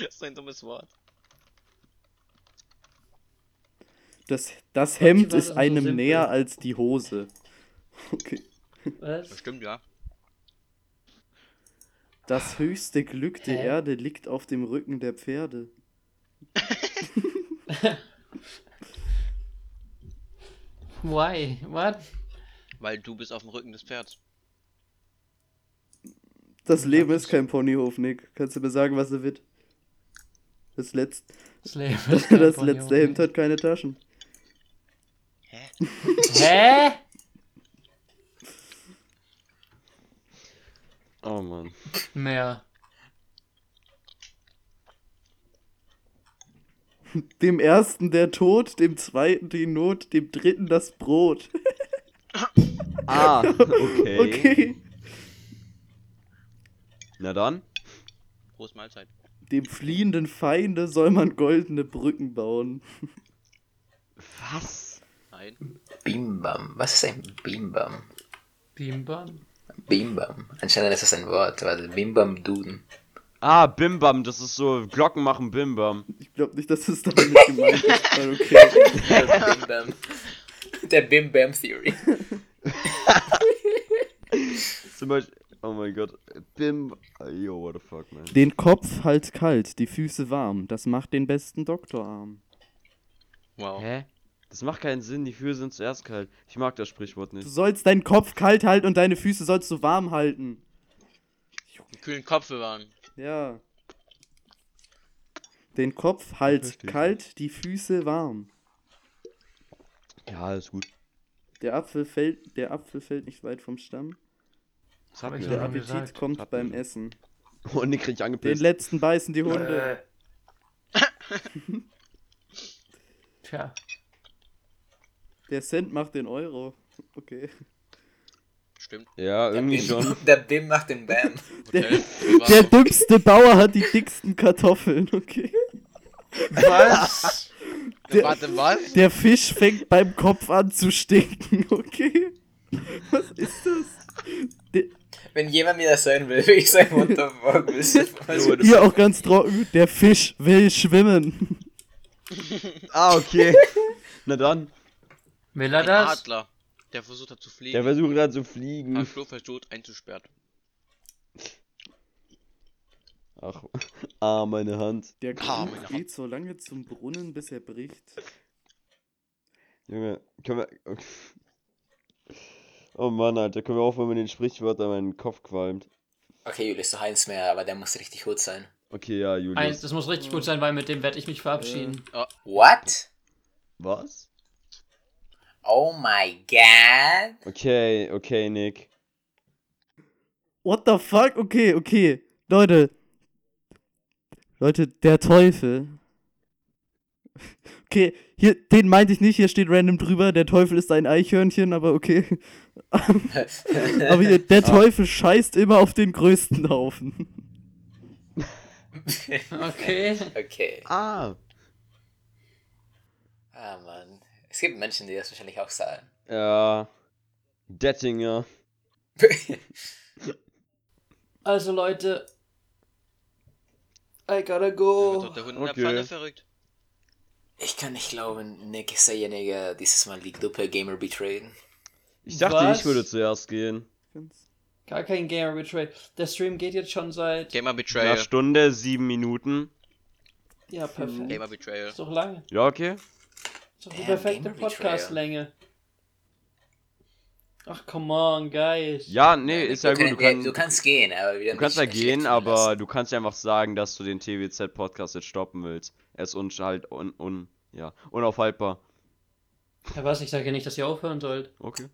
das ist ein dummes Wort. Das, das Hemd ist einem näher als die Hose. *laughs* Okay. Was? Das stimmt, ja. Das höchste Glück der Hä? Erde liegt auf dem Rücken der Pferde. *laughs* Why? What? Weil du bist auf dem Rücken des Pferds. Das Leben ist kein Ponyhof, Nick. Kannst du mir sagen, was er wird? Das, letzt, Das Leben *laughs* ist das kein letzte. Hemd hat keine Taschen. Hä? Hä? Oh Mann. Mehr. Dem ersten der Tod, dem zweiten die Not, dem dritten das Brot. Ah, okay. Okay. Na dann. Prost Mahlzeit. Dem fliehenden Feinde soll man goldene Brücken bauen. Was? Nein. Bimbam. Was ist ein Bimbam? Bimbam. Bimbam. Anscheinend ist das ein Wort. Warte, Bimbam Duden. Ah, Bimbam, das ist so Glocken machen Bimbam. Ich glaube nicht, dass es damit gemeint ist. aber Okay. *laughs* Der Bimbam. Der Bimbam Theory. *laughs* Zum Beispiel. Oh mein Gott. Bim. Yo, what the fuck, man. Den Kopf halt kalt, die Füße warm. Das macht den besten Doktorarm. Wow. Hä? Das macht keinen Sinn, die Füße sind zuerst kalt. Ich mag das Sprichwort Du nicht. sollst deinen Kopf kalt halten und deine Füße sollst du warm halten. Einen kühlen Kopf bewahren. Ja. Den Kopf halt ich kalt, die Füße warm. Ja, ist gut. Der Apfel fällt, der Apfel fällt nicht weit vom Stamm. Das Hab ich mir. Der Appetit gesagt. kommt Hat beim mir- Essen. Und den krieg ich Den angepisst. letzten beißen die Hunde. *laughs* Tja. Der Cent macht den Euro. Okay. Stimmt. Ja, irgendwie Bim, schon. *laughs* Der Bim macht den Bam. Der, Hotel. der dümmste Bauer hat die dicksten Kartoffeln. Okay. Was? der- Warte, was? Der Fisch fängt beim Kopf an zu stinken. Okay. Was ist das? Der, Wenn jemand mir das sagen will, will *laughs* ich sagen, what the fuck, Jo, das- hier auch ganz trocken. Der Fisch will schwimmen. Ah, okay. *laughs* Na dann. Will er Ein das? Adler, der versucht hat zu fliegen. Der versucht gerade zu fliegen. Am Flo versucht einzusperrt. Ach, *laughs* ah, meine Hand. Der Ah, meine geht so lange zum Brunnen, bis er bricht. Junge, können wir. Okay. Oh Mann, Alter, können wir aufhören mit den Sprichwörtern, mein Kopf qualmt. Okay, Julius, noch eins mehr, aber der muss richtig gut sein. Okay, ja, Eins, Julius. das muss richtig gut sein, weil mit dem werde ich mich verabschieden. What? Was? Oh my god. Okay, okay, Nick. What the fuck? Okay, okay. Leute. Leute, der Teufel. *laughs* Okay, hier, den meinte ich nicht, hier steht random drüber, der Teufel ist ein Eichhörnchen, aber okay. *laughs* aber hier, der Teufel scheißt immer auf den größten Haufen. *laughs* Okay. okay. Ah. Ah, Mann. Es gibt Menschen, die das wahrscheinlich auch sagen. Ja. Dettinger. *laughs* Also Leute. I gotta go. doch der Hund in der Okay. Pfanne verrückt. Ich kann nicht glauben, Nick ist derjenige, der dieses Mal die Gruppe Gamer betrayed. Ich dachte, Was? ich würde zuerst gehen. Gar kein Gamer Betray. Der Stream geht jetzt schon seit. Gamer Eine Betrayal. Stunde, sieben Minuten. Ja, perfekt. Gamer Betrayal. Ist doch lange. Ja, okay. Ist doch die perfekte. Podcast-Länge. Ach, come on, guys. Ja, nee, ist ja gut. Du, kann, kann, du kannst gehen, aber wieder du kannst ja gehen, aber lassen. du kannst ja einfach sagen, dass du den TWZ-Podcast jetzt stoppen willst. Er ist uns halt un, un, ja, unaufhaltbar. Ja, was? Ich sage ja nicht, dass ihr aufhören sollt. Okay.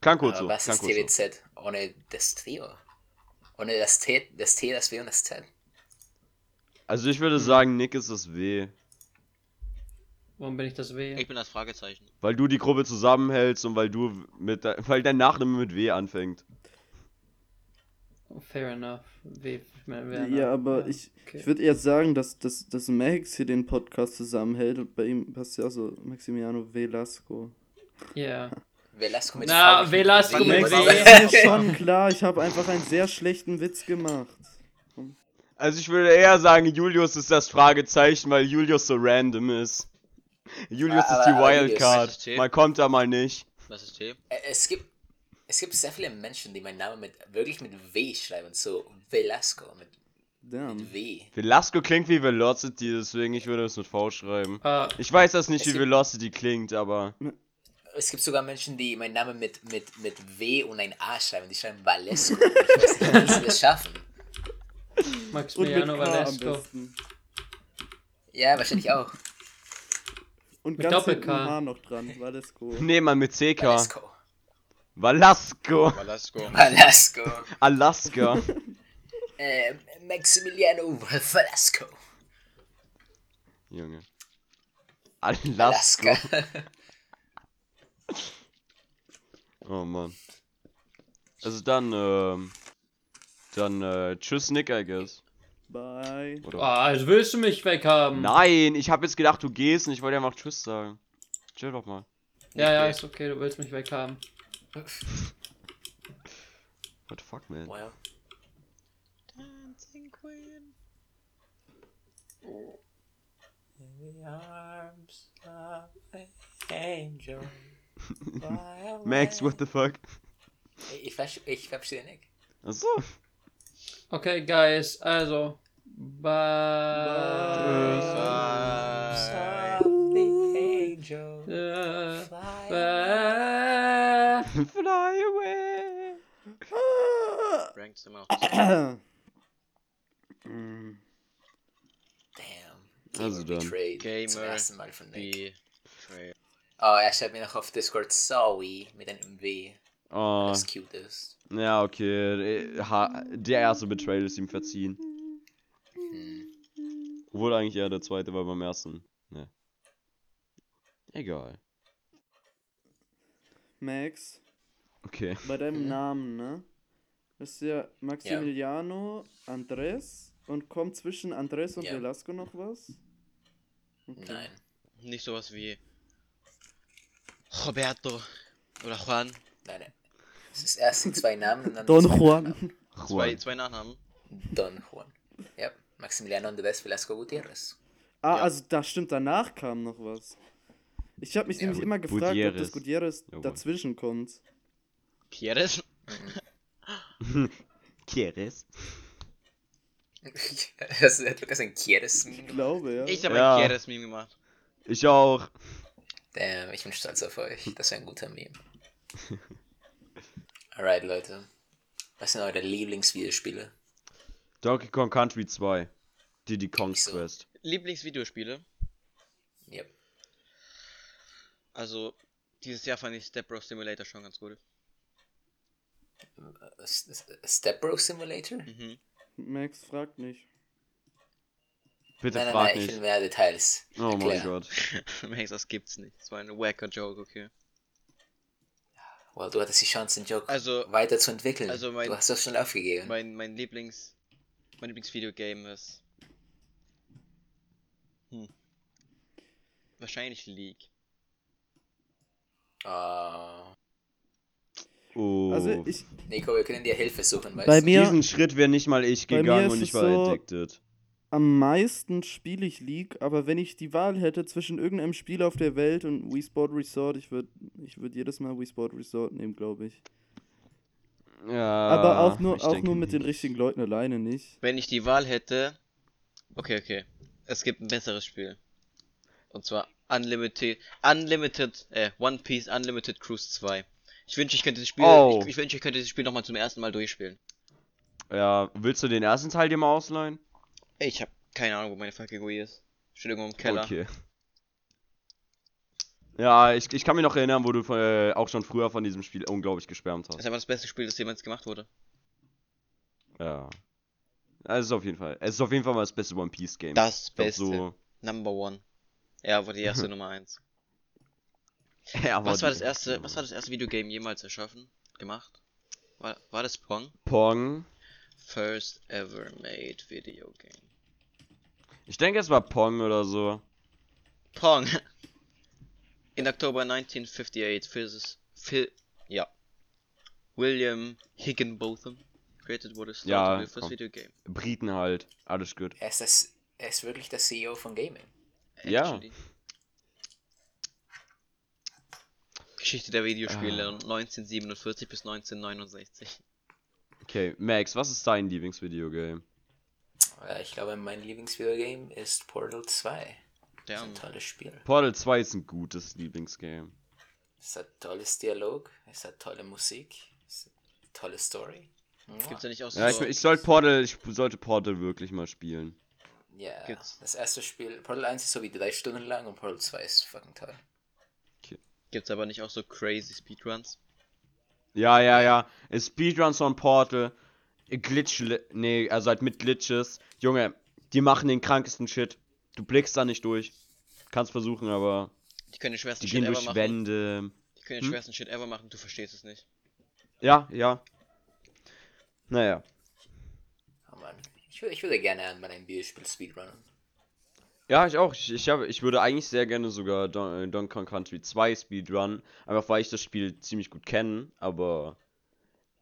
Klang kurz Aber so. was ist kurz so. TWZ ohne das Trio? Ohne das T, das T, das W und das Z. Also ich würde sagen, Nick ist das W. Warum bin ich das weh? Ich bin das Fragezeichen. Weil du die Gruppe zusammenhältst und weil du mit de- weil dein Nachname mit W anfängt. Oh, fair enough. Weh, ich meine, wer Ja, aber ich, okay. ich würde eher sagen, dass, dass, dass Max hier den Podcast zusammenhält und bei ihm passt ja auch so Maximiano Velasco. Ja. *laughs* Velasco mit Na, V. Velasco mit W. Das ist mir schon klar, ich habe einfach einen sehr schlechten Witz gemacht. Also ich würde eher sagen, Julius ist das Fragezeichen, weil Julius so random ist. Julius Aber- ist die Wildcard. Julius- T? Mal kommt er, mal nicht. Was ist T? Es gibt, es gibt sehr viele Menschen, die meinen Namen mit, wirklich mit W schreiben. So Velasco mit, Damn. mit W. Velasco klingt wie Velocity, deswegen ich würde es mit V schreiben. Ah, Ich weiß das nicht, wie gibt- Velocity klingt, aber. Es gibt sogar Menschen, die meinen Namen mit, mit, mit W und ein A schreiben. Die schreiben Valesco. *laughs* Ich weiß nicht, wie sie das schaffen. Maximiliano Valesco. Ja, wahrscheinlich auch. Und Mit ganz hinten Doppel-K. H noch dran, Valesco. Nee, mal mit CK. Valesco. Valasco. Valasco. Valasco. Alaska. *laughs* Äh, Maximiliano Velasco. Junge. Alaska. Alaska. *laughs* Oh Mann. Also dann, ähm. Dann, äh, tschüss Nick, I guess. Bye. Oder? Ah, also willst du mich weghaben? Nein, ich hab jetzt gedacht, du gehst und ich wollte einfach Tschüss sagen. Chill doch mal. Ja, ja, Okay. ist okay, du willst mich weghaben. *laughs* What the fuck, man? Well, Dancing Queen. in the arms of an angel. *laughs* Max, what the fuck? Ich, ich verstehe nicht. Achso. Okay, guys, also. Bye. Bye. Of the angel. Äh, Fly bye. Fly away. Rankt sind wir auch. Mm. Damn. Also Gamer dann. betrayed. Zum Gamer ersten Mal von Nick. Betrayal. Oh, er schreibt mir noch auf Discord Sorry mit einem W. Oh, Das cute ist. ja, okay. äh, Der erste Betrayal ist ihm verziehen. Hm. Obwohl eigentlich eher der zweite war beim ersten. Ne. Egal. Max, Okay. bei deinem Mhm. Namen, ne? Ist ja Maximiliano Andres und kommt zwischen Andres und Ja. Velasco noch was? Okay. Nein. Nicht sowas wie Roberto oder Juan. Nein, nein. Es ist erst die zwei Namen und dann Don Juan. Nachnamen. Zwei, Juan. zwei Nachnamen. Don Juan. Ja, Maximiliano Andrés Velasco Gutierrez. Ah, Ja. also da stimmt, danach kam noch was. Ich habe mich Ja, nämlich immer gefragt, ob Gutierrez. das Gutierrez Jawohl. dazwischen kommt. Pierres? *laughs* Quieres? *laughs* das ist Lukas ein Quieres Ich glaube, ja. Ich habe Ja. ein Pierres-Meme gemacht. Ich auch. Damn, ich bin stolz auf euch. Das ist ein guter Meme. *laughs* Alright, Leute. Was sind eure Lieblingsvideospiele? Donkey Kong Country 2. Diddy Kong's so. Quest. Lieblingsvideospiele? Yep. Also, Dieses Jahr fand ich Step Bro Simulator schon ganz gut. S- Step Bro Simulator? Mhm. Max fragt nicht. Bitte Nein, nein, frag nein, ich nicht. will mehr Details. Oh mein erklären. Gott. *laughs* Max, das gibt's nicht. Das war ein wacker Joke, okay. Well, du hattest die Chance, den Joke Also- weiterzuentwickeln. also mein- du hast das schon aufgegeben. Mein, mein Lieblings. Mein Lieblingsvideogame ist. Hm. Wahrscheinlich League. Ah. Oh. Also ich, Nico, wir können dir Hilfe suchen, weißt Bei du? mir- Diesen Schritt wäre nicht mal ich bei mir gegangen ist und es ich war so- addicted. Am meisten spiele ich League, aber wenn ich die Wahl hätte zwischen irgendeinem Spiel auf der Welt und Wii Sport Resort, ich würde ich würd jedes Mal Wii Sport Resort nehmen, glaube ich. Ja. aber auch nur, auch nur mit den nicht. richtigen Leuten alleine nicht. Wenn ich die Wahl hätte. Okay, okay. Es gibt ein besseres Spiel. Und zwar Unlimited. Unlimited. Äh, One Piece Unlimited Cruise 2. Ich wünsche, ich könnte das Spiel. Oh. Ich, ich wünsche, ich könnte dieses Spiel nochmal zum ersten Mal durchspielen. Ja, willst du den ersten Teil dir mal ausleihen? Ich habe keine Ahnung, wo meine Wii ist. Steht irgendwo im Keller. Okay. Ja, ich, ich kann mich noch erinnern, wo du äh, auch schon früher von diesem Spiel unglaublich geschwärmt Das hast. ist einfach das beste Spiel, das jemals gemacht wurde. Ja. Es ist auf jeden Fall. Es ist auf jeden Fall mal das beste One Piece Game. Das glaub, Beste. So, Number one. Er war die erste *laughs* Nummer eins. ja, Was war das erste, was war das erste Videogame jemals erschaffen? Gemacht? War, war das Pong? Pong. First ever made video game. Ich denke, es war Pong oder so. Pong! *laughs* In Oktober 1958, Phys Phil, ja. William Higginbotham created what is Ja, the first komm. video game. Briten halt. Alles gut. Er ist, das, er ist wirklich der CEO von Gaming. Ja. Geschichte der Videospiele Ah. 1947 bis 1969. Okay, Max, was ist dein Lieblingsvideogame? Äh, Ich glaube, mein Lieblingsvideogame ist Portal 2. Das ist ein tolles Spiel. Portal 2 ist ein gutes Lieblingsgame. Es hat tolles Dialog, es hat tolle Musik, es hat tolle Story. Gibt's ja nicht auch so. Ja, ich, ich sollte Portal, ich sollte Portal wirklich mal spielen. Ja, Gibt's- das erste Spiel, Portal 1 ist so wie drei Stunden lang und Portal 2 ist fucking toll. Gibt's aber nicht auch so crazy Speedruns? Ja, ja, ja. Es Speedruns von Portal. Glitch, nee, also halt mit Glitches. Junge, die machen den krankesten Shit. Du blickst da nicht durch. Kannst versuchen, aber Die können den schwersten die Shit gehen ever durch machen. Wände. Die können den Hm? schwersten Shit ever machen, du verstehst es nicht. Ja, ja. Naja. Oh Mann. Ich, würde, ich würde gerne an meinem Videospiel Speedrunnen. Ja, ich auch. Ich, ich, hab, ich würde eigentlich sehr gerne sogar Don, äh, Donkey Kong Country 2 Speedrun. Einfach weil ich das Spiel ziemlich gut kenne, aber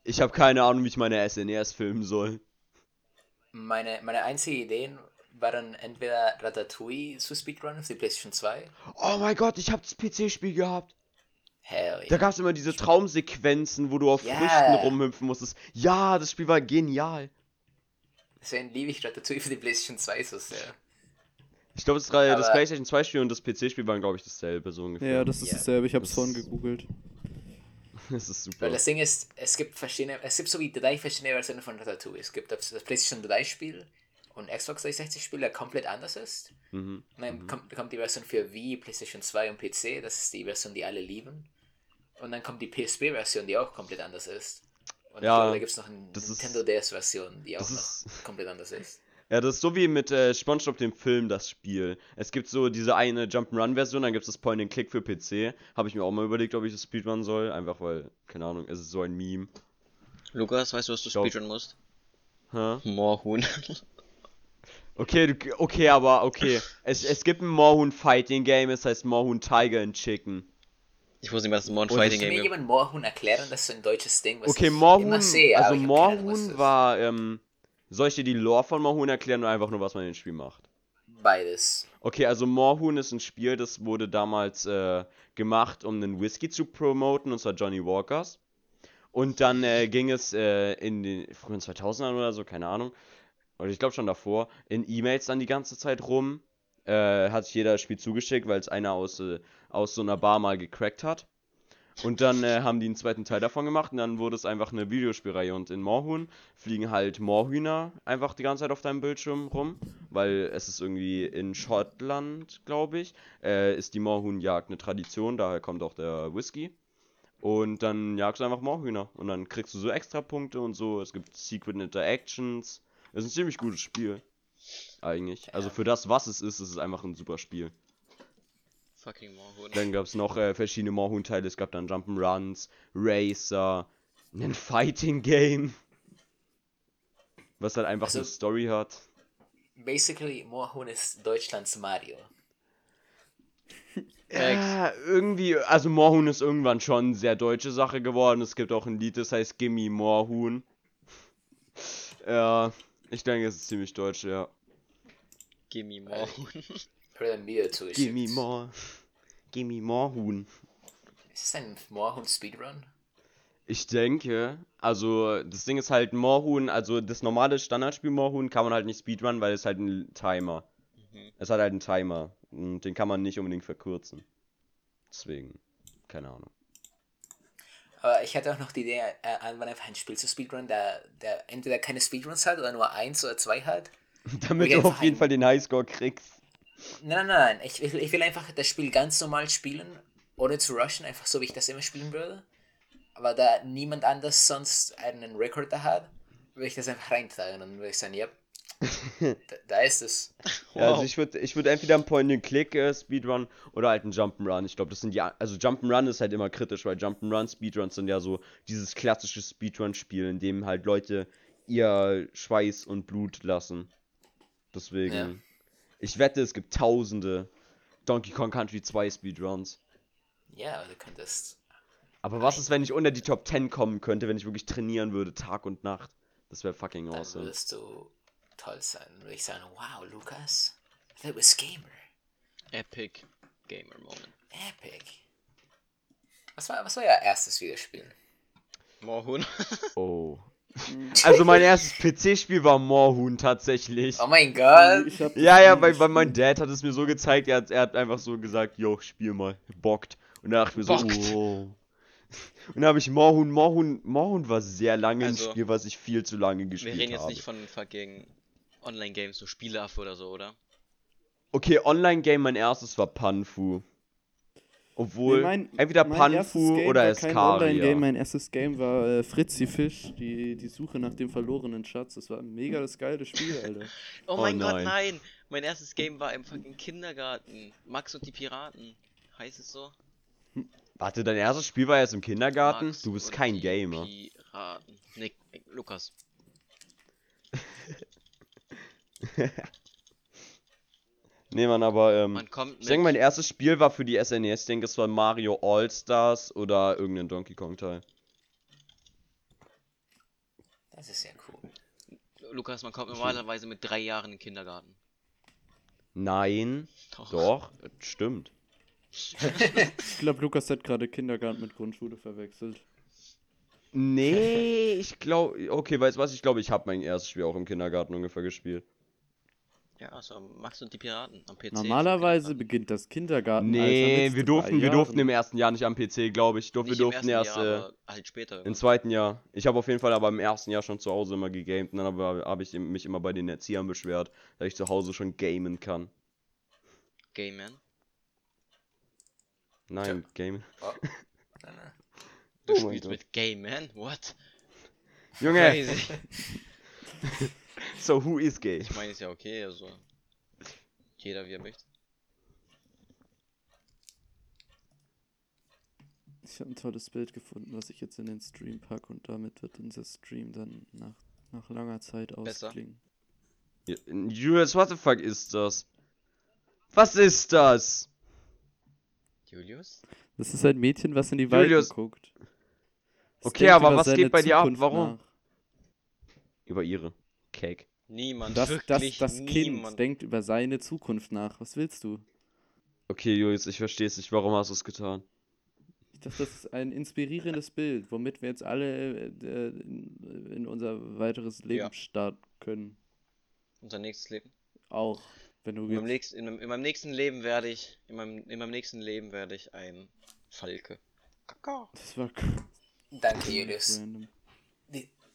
ich habe keine Ahnung, wie ich meine SNES filmen soll. Meine, meine einzige Ideen waren entweder Ratatouille zu Speedrunnen für die PlayStation 2. Oh mein Gott, ich habe das PC-Spiel gehabt. Hell Da yeah. gab es immer diese Traumsequenzen, wo du auf Ja. Früchten rumhüpfen musstest. Ja, das Spiel war genial. Deswegen liebe ich Ratatouille für die PlayStation 2 so sehr. Ich glaube, das, das PlayStation 2 Spiel und das PC-Spiel waren, glaube ich, dasselbe so ungefähr. Ja, das ist Ja. dasselbe. Ich hab's Das- vorhin gegoogelt. *laughs* das ist super. Weil das Ding ist, es gibt verschiedene, es gibt so wie drei verschiedene Versionen von Ratatouille. Es gibt das, das PlayStation 3 Spiel und Xbox 360 Spiel, der komplett anders ist. Mhm. Und dann kommt, kommt die Version für Wii, PlayStation 2 und PC, das ist die Version, die alle lieben. Und dann kommt die PSP-Version, die auch komplett anders ist. Und Ja, da gibt es noch eine Nintendo DS-Version, die auch noch komplett anders ist. Ja, das ist so wie mit äh, SpongeBob dem Film, das Spiel. Es gibt so diese eine Jump'n'Run-Version, dann gibt es das Point-and-Click für PC. Habe ich mir auch mal überlegt, ob ich das Speedrun soll. Einfach weil, keine Ahnung, es ist so ein Meme. Lukas, weißt du, was du Glaub- speedrun musst? Hä? Moorhuhn. *laughs* Okay, du, okay, aber okay. Es, es gibt ein Moorhuhn Fighting Game, es heißt Moorhuhn Tiger and Chicken. Ich wusste nicht mal, dass es ein Moorhuhn Und Fighting Kann mir Game gibt. jemand Moorhuhn erklären? Das ist so ein deutsches Ding, was Okay, ich Moorhuhn, immer sehe. also was Moorhuhn war, ähm, soll ich dir die Lore von Moorhuhn erklären oder einfach nur, was man in dem Spiel macht? Beides. Okay, also Moorhuhn ist ein Spiel, das wurde damals äh, gemacht, um einen Whisky zu promoten, und zwar Johnny Walkers. Und dann äh, ging es äh, in den frühen 2000ern oder so, keine Ahnung, oder ich glaube schon davor, in E-Mails dann die ganze Zeit rum. Äh, hat sich jeder das Spiel zugeschickt, weil es einer aus, äh, aus so einer Bar mal gecrackt hat. Und dann äh, haben die einen zweiten Teil davon gemacht und dann wurde es einfach eine Videospielreihe. Und in Moorhuhn fliegen halt Moorhühner einfach die ganze Zeit auf deinem Bildschirm rum, weil es ist irgendwie in Schottland, glaube ich, äh, ist die Moorhuhnjagd eine Tradition, daher kommt auch der Whisky. Und dann jagst du einfach Moorhühner und dann kriegst du so extra Punkte und so. Es gibt Secret Interactions. Es ist ein ziemlich gutes Spiel. Eigentlich. Also für das, was es ist, ist es einfach ein super Spiel. Fucking Moorhuhn. Dann gab es noch äh, verschiedene Moorhuhn-Teile. Es gab dann Jump'n'Runs, Racer, ein Fighting Game. Was halt einfach Also- eine Story hat. Basically, Moorhuhn ist Deutschlands Mario. *laughs* Ja, irgendwie, also Moorhuhn ist irgendwann schon eine sehr deutsche Sache geworden. Es gibt auch ein Lied, das heißt Gimme Moorhuhn. Ja, ich denke, es ist ziemlich deutsch, ja. Gimme Moorhuhn. Ein Video zugeschickt. Gimme Moor. Gimme Moorhuhn. Ist es ein Moorhuhn-Speedrun? Ich denke, also das Ding ist halt Moorhuhn, also das normale Standardspiel Moorhuhn kann man halt nicht speedrun, weil es halt ein Timer. Mhm. Es hat halt einen Timer und den kann man nicht unbedingt verkürzen. Deswegen, keine Ahnung. Aber ich hatte auch noch die Idee, äh, irgendwann einfach ein Spiel zu Speedrun, der, der entweder keine Speedruns hat oder nur eins oder zwei hat. *laughs* Damit du auf jeden Fall den Highscore kriegst. Nein, nein, nein, ich, ich, ich will einfach das Spiel ganz normal spielen, ohne zu rushen, einfach so wie ich das immer spielen würde. Aber da niemand anders sonst einen Record da hat, würde ich das einfach reintragen und dann würde ich sagen, ja, *laughs* da, da ist es. *laughs* Ja, also Wow. ich würde ich würd entweder einen Point-and-Click äh, Speedrun oder halt einen Jump'n'Run. Ich glaube, das sind ja, also Jump'n'Run ist halt immer kritisch, weil Jump'n'Run Speedruns sind ja so dieses klassische Speedrun-Spiel, in dem halt Leute ihr Schweiß und Blut lassen. Deswegen, Ja. Ich wette, es gibt tausende Donkey Kong Country 2 Speedruns. Ja, aber du könntest. Aber was ist, wenn ich unter die Top 10 kommen könnte, wenn ich wirklich trainieren würde, Tag und Nacht? Das wäre fucking Dann awesome. würdest du toll sein. Dann würde ich sagen, wow, Lukas, that was Gamer. Epic Gamer Moment. Epic. Was war, was war euer erstes Videospiel? Moorhuhn. *laughs* Oh. *laughs* Also mein erstes PC-Spiel war Moorhuhn tatsächlich. Oh mein Gott! Ja, ja, weil, weil mein. Dad hat es mir so gezeigt, er hat, er hat einfach so gesagt, yo, spiel mal, bockt. Und da dachte ich mir so, Bockt. oh. *laughs* Und dann habe ich Moorhuhn, Moorhuhn, Moorhuhn war sehr lange ein Also, Spiel, was ich viel zu lange Wir gespielt reden jetzt habe. nicht von fucking Online-Games, so Spieleaffe oder so, oder? Okay, Online-Game, mein erstes war Panfu. Obwohl, Nee, mein- entweder mein erstes Panfu Game oder Escaria. mein erstes Game war äh, Fritzi Fisch, die, die Suche nach dem verlorenen Schatz. Das war mega das geile Spiel, *laughs* Alter. Oh, Oh mein Gott, nein. nein! Mein erstes Game war im fucking Kindergarten. Max und die Piraten. Heißt es so? Warte, dein erstes Spiel war erst im Kindergarten? Max Du bist und kein die Gamer. Piraten. Nee, äh, Lukas. *laughs* Nee, Mann, aber ähm, Man kommt ich denke, mein erstes Spiel war für die SNES. Ich denke, es war Mario All-Stars oder irgendein Donkey Kong-Teil. Das ist ja cool. Lukas, man kommt normalerweise mit drei Jahren in den Kindergarten. Nein, Doch. doch, stimmt. *laughs* Ich glaube, Lukas hat gerade Kindergarten mit Grundschule verwechselt. Nee, ich glaube, okay, weißt du was? Ich glaube, ich habe mein erstes Spiel auch im Kindergarten ungefähr gespielt. Ja, also Max und die Piraten am PC. Normalerweise beginnt das Kindergarten. Nee, wir durften, wir durften im ersten Jahr nicht am PC, glaube ich. Durf, wir durften ersten erst Jahr, äh, halt später. im zweiten Jahr. Ich habe auf jeden Fall aber im ersten Jahr schon zu Hause immer gegamed. Und dann habe hab ich mich immer bei den Erziehern beschwert, dass ich zu Hause schon gamen kann. Game Man. Nein, gamen. Oh. Nein, nein. Du Oh spielst mit Game Man? What? Junge, Crazy. *laughs* *laughs* so who is gay? Ich meine, ist ja okay, also. Jeder wie er möchte. Ich habe ein tolles Bild gefunden, was ich jetzt in den Stream packe und damit wird unser Stream dann nach, nach langer Zeit Besser. ausklingen. Julius, what the fuck ist das? Was ist das? Julius? Das ist ein Mädchen, was in die Julius. guckt. Es Okay, aber was geht bei dir ab? Warum? nach. Über ihre. Cake. Niemand. Das, das, wirklich das Kind niemand. denkt über seine Zukunft nach. Was willst du? Okay, Julius, ich verstehe es nicht. Warum hast du es getan? Ich dachte, das ist ein inspirierendes *laughs* Bild, womit wir jetzt alle äh, in, in unser weiteres Leben Ja. starten können. Unser nächstes Leben. Auch, wenn du In meinem, nächsten, in, meinem, in meinem nächsten Leben werde ich. In meinem, in meinem nächsten Leben werde ich ein Falke. Das war *laughs* Danke, Julius. random.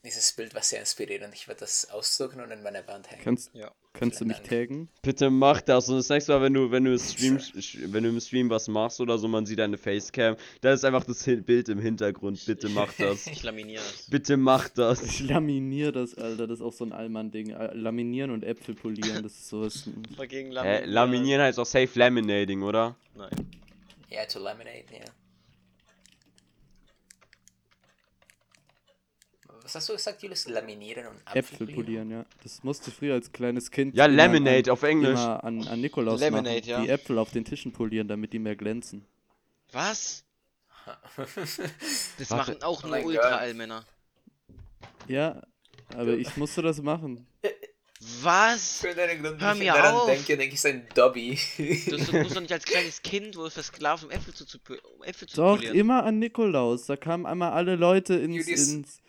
Die, dieses Bild war sehr inspirierend. Ich werde das ausdrucken und in meiner Wand hängen. Kannst, Ja. kannst du mich Dank. taggen? Bitte mach das. Und das nächste Mal, wenn du, wenn du, im Stream, wenn du im Stream was machst oder so, man sieht deine Facecam, da ist einfach das Bild im Hintergrund. Bitte mach das. *laughs* Ich laminiere das. Bitte mach das. Ich laminiere das, Alter. Das ist auch so ein Allmann-Ding. Äh, Laminieren und Äpfel polieren, das ist sowas. *laughs* Dagegen Hä, laminieren heißt auch safe laminating, oder? Nein. Ja, to laminate, ja. Was hast du gesagt, Julius? Laminieren und Äpfel polieren, ja. Das musste ich früher als kleines Kind. Ja, immer laminate an, auf Englisch. Immer an, an Nikolaus Laminate, machen. ja. Die Äpfel auf den Tischen polieren, damit die mehr glänzen. Was? *laughs* Das Warte. machen auch Oh nur Gott. Ultra-Allmänner. Ja, aber ich musste das machen. Was? Für deinen Grund, Hör wenn ich mir daran auf. denke, denke ich so ein Dobby. Du musst doch nicht als *laughs* kleines Kind, wo es versklavt, um Äpfel zu, zu, um Äpfel zu Doch, polieren. immer an Nikolaus. Da kamen einmal alle Leute ins, Julius. ins,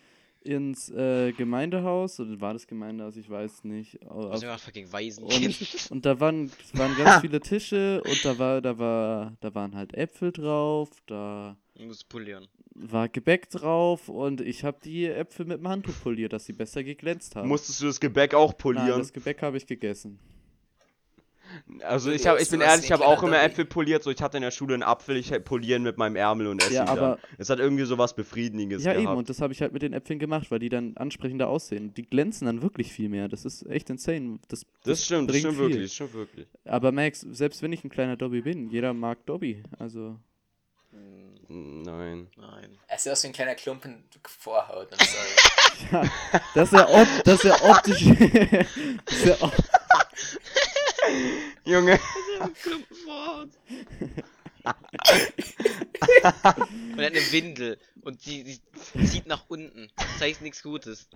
ins äh, Gemeindehaus. Oder war das Gemeindehaus? Ich weiß nicht. Also fucking Waisenkind. Und, *laughs* und da waren, waren *laughs* ganz viele Tische und da war, da war, da waren halt Äpfel drauf, da Du musst polieren. war Gebäck drauf und ich habe die Äpfel mit dem Handtuch poliert, dass sie besser geglänzt haben. Musstest du das Gebäck auch Nein, polieren? das Gebäck habe ich gegessen. Also ich, Du hab, ich bin ehrlich, ich habe auch immer. Äpfel poliert. So, ich hatte in der Schule einen Apfel, ich polieren mit meinem Ärmel und esse Ja, aber- Es hat irgendwie sowas Befriedigendes ja, gehabt. eben, und das habe ich halt mit den Äpfeln gemacht, weil die dann ansprechender aussehen. Die glänzen dann wirklich viel mehr. Das ist echt insane. Das, das stimmt, das bringt stimmt viel. wirklich, das stimmt wirklich. Aber Max, selbst wenn ich ein kleiner Dobby bin, jeder mag Dobby. Also, Nein. Nein. Er sieht aus wie ein kleiner Klumpen Vorhaut. *laughs* *laughs* Ja, das ist ja, op das ist ja optisch. *laughs* das ist ja op Junge. Und er hat eine Windel und die, die zieht nach unten. Das heißt nichts Gutes.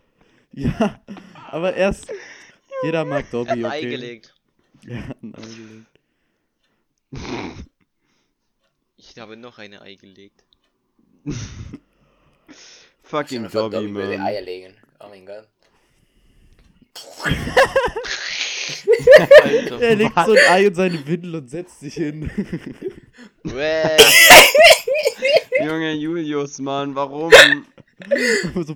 ja, aber erst. Jeder mag Er hat Dobby, ein okay? Ei gelegt. Ja, ein Ei gelegt. Ich habe noch eine Ei gelegt. Fucking Dobby, würde man. Eier legen. Oh mein Gott. *laughs* *laughs* Alter. Er legt so ein Ei in seine Windel und setzt sich hin. Junge Julius, Mann, warum? so,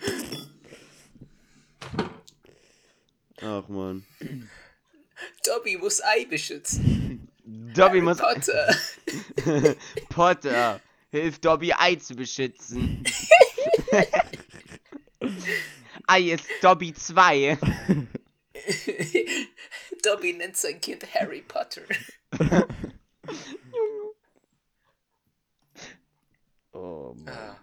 Ach man. Dobby muss Ei beschützen. Dobby muss. Potter. *laughs* Potter, hilf Dobby Ei zu beschützen. *laughs* Ei ist Dobby 2. *laughs* Dobby nennt sein Kind Harry Potter. *laughs* Oh Mann. Ah.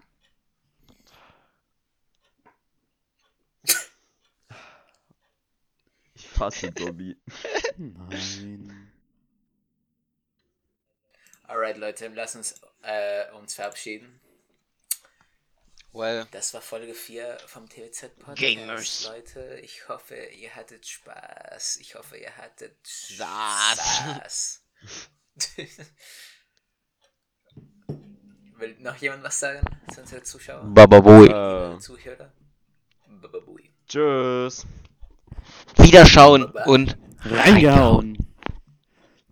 Ich fasse Dobby. *laughs* Nein. Alright, Leute, lass uns äh, uns verabschieden. Well. Das war Folge 4 vom TWZ Podcast. Gamers. Leute, ich hoffe, ihr hattet Spaß. Ich hoffe, ihr hattet. Saß. *laughs* Will noch jemand was sagen zu unseren Zuschauern? Bababui. Äh, Zuhörer? Bababui. tschüss. Wiederschauen und Reingehauen.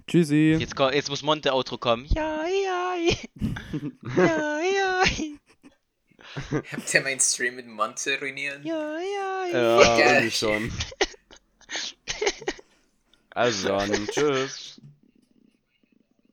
Tschüssi. Jetzt, jetzt muss Monte Outro kommen. Ja, ja. Ja, *laughs* ja. *laughs* Habt ihr meinen Stream mit Monte ruiniert? Ja, ja. Ja, Geil. irgendwie schon. *laughs* Also dann, tschüss.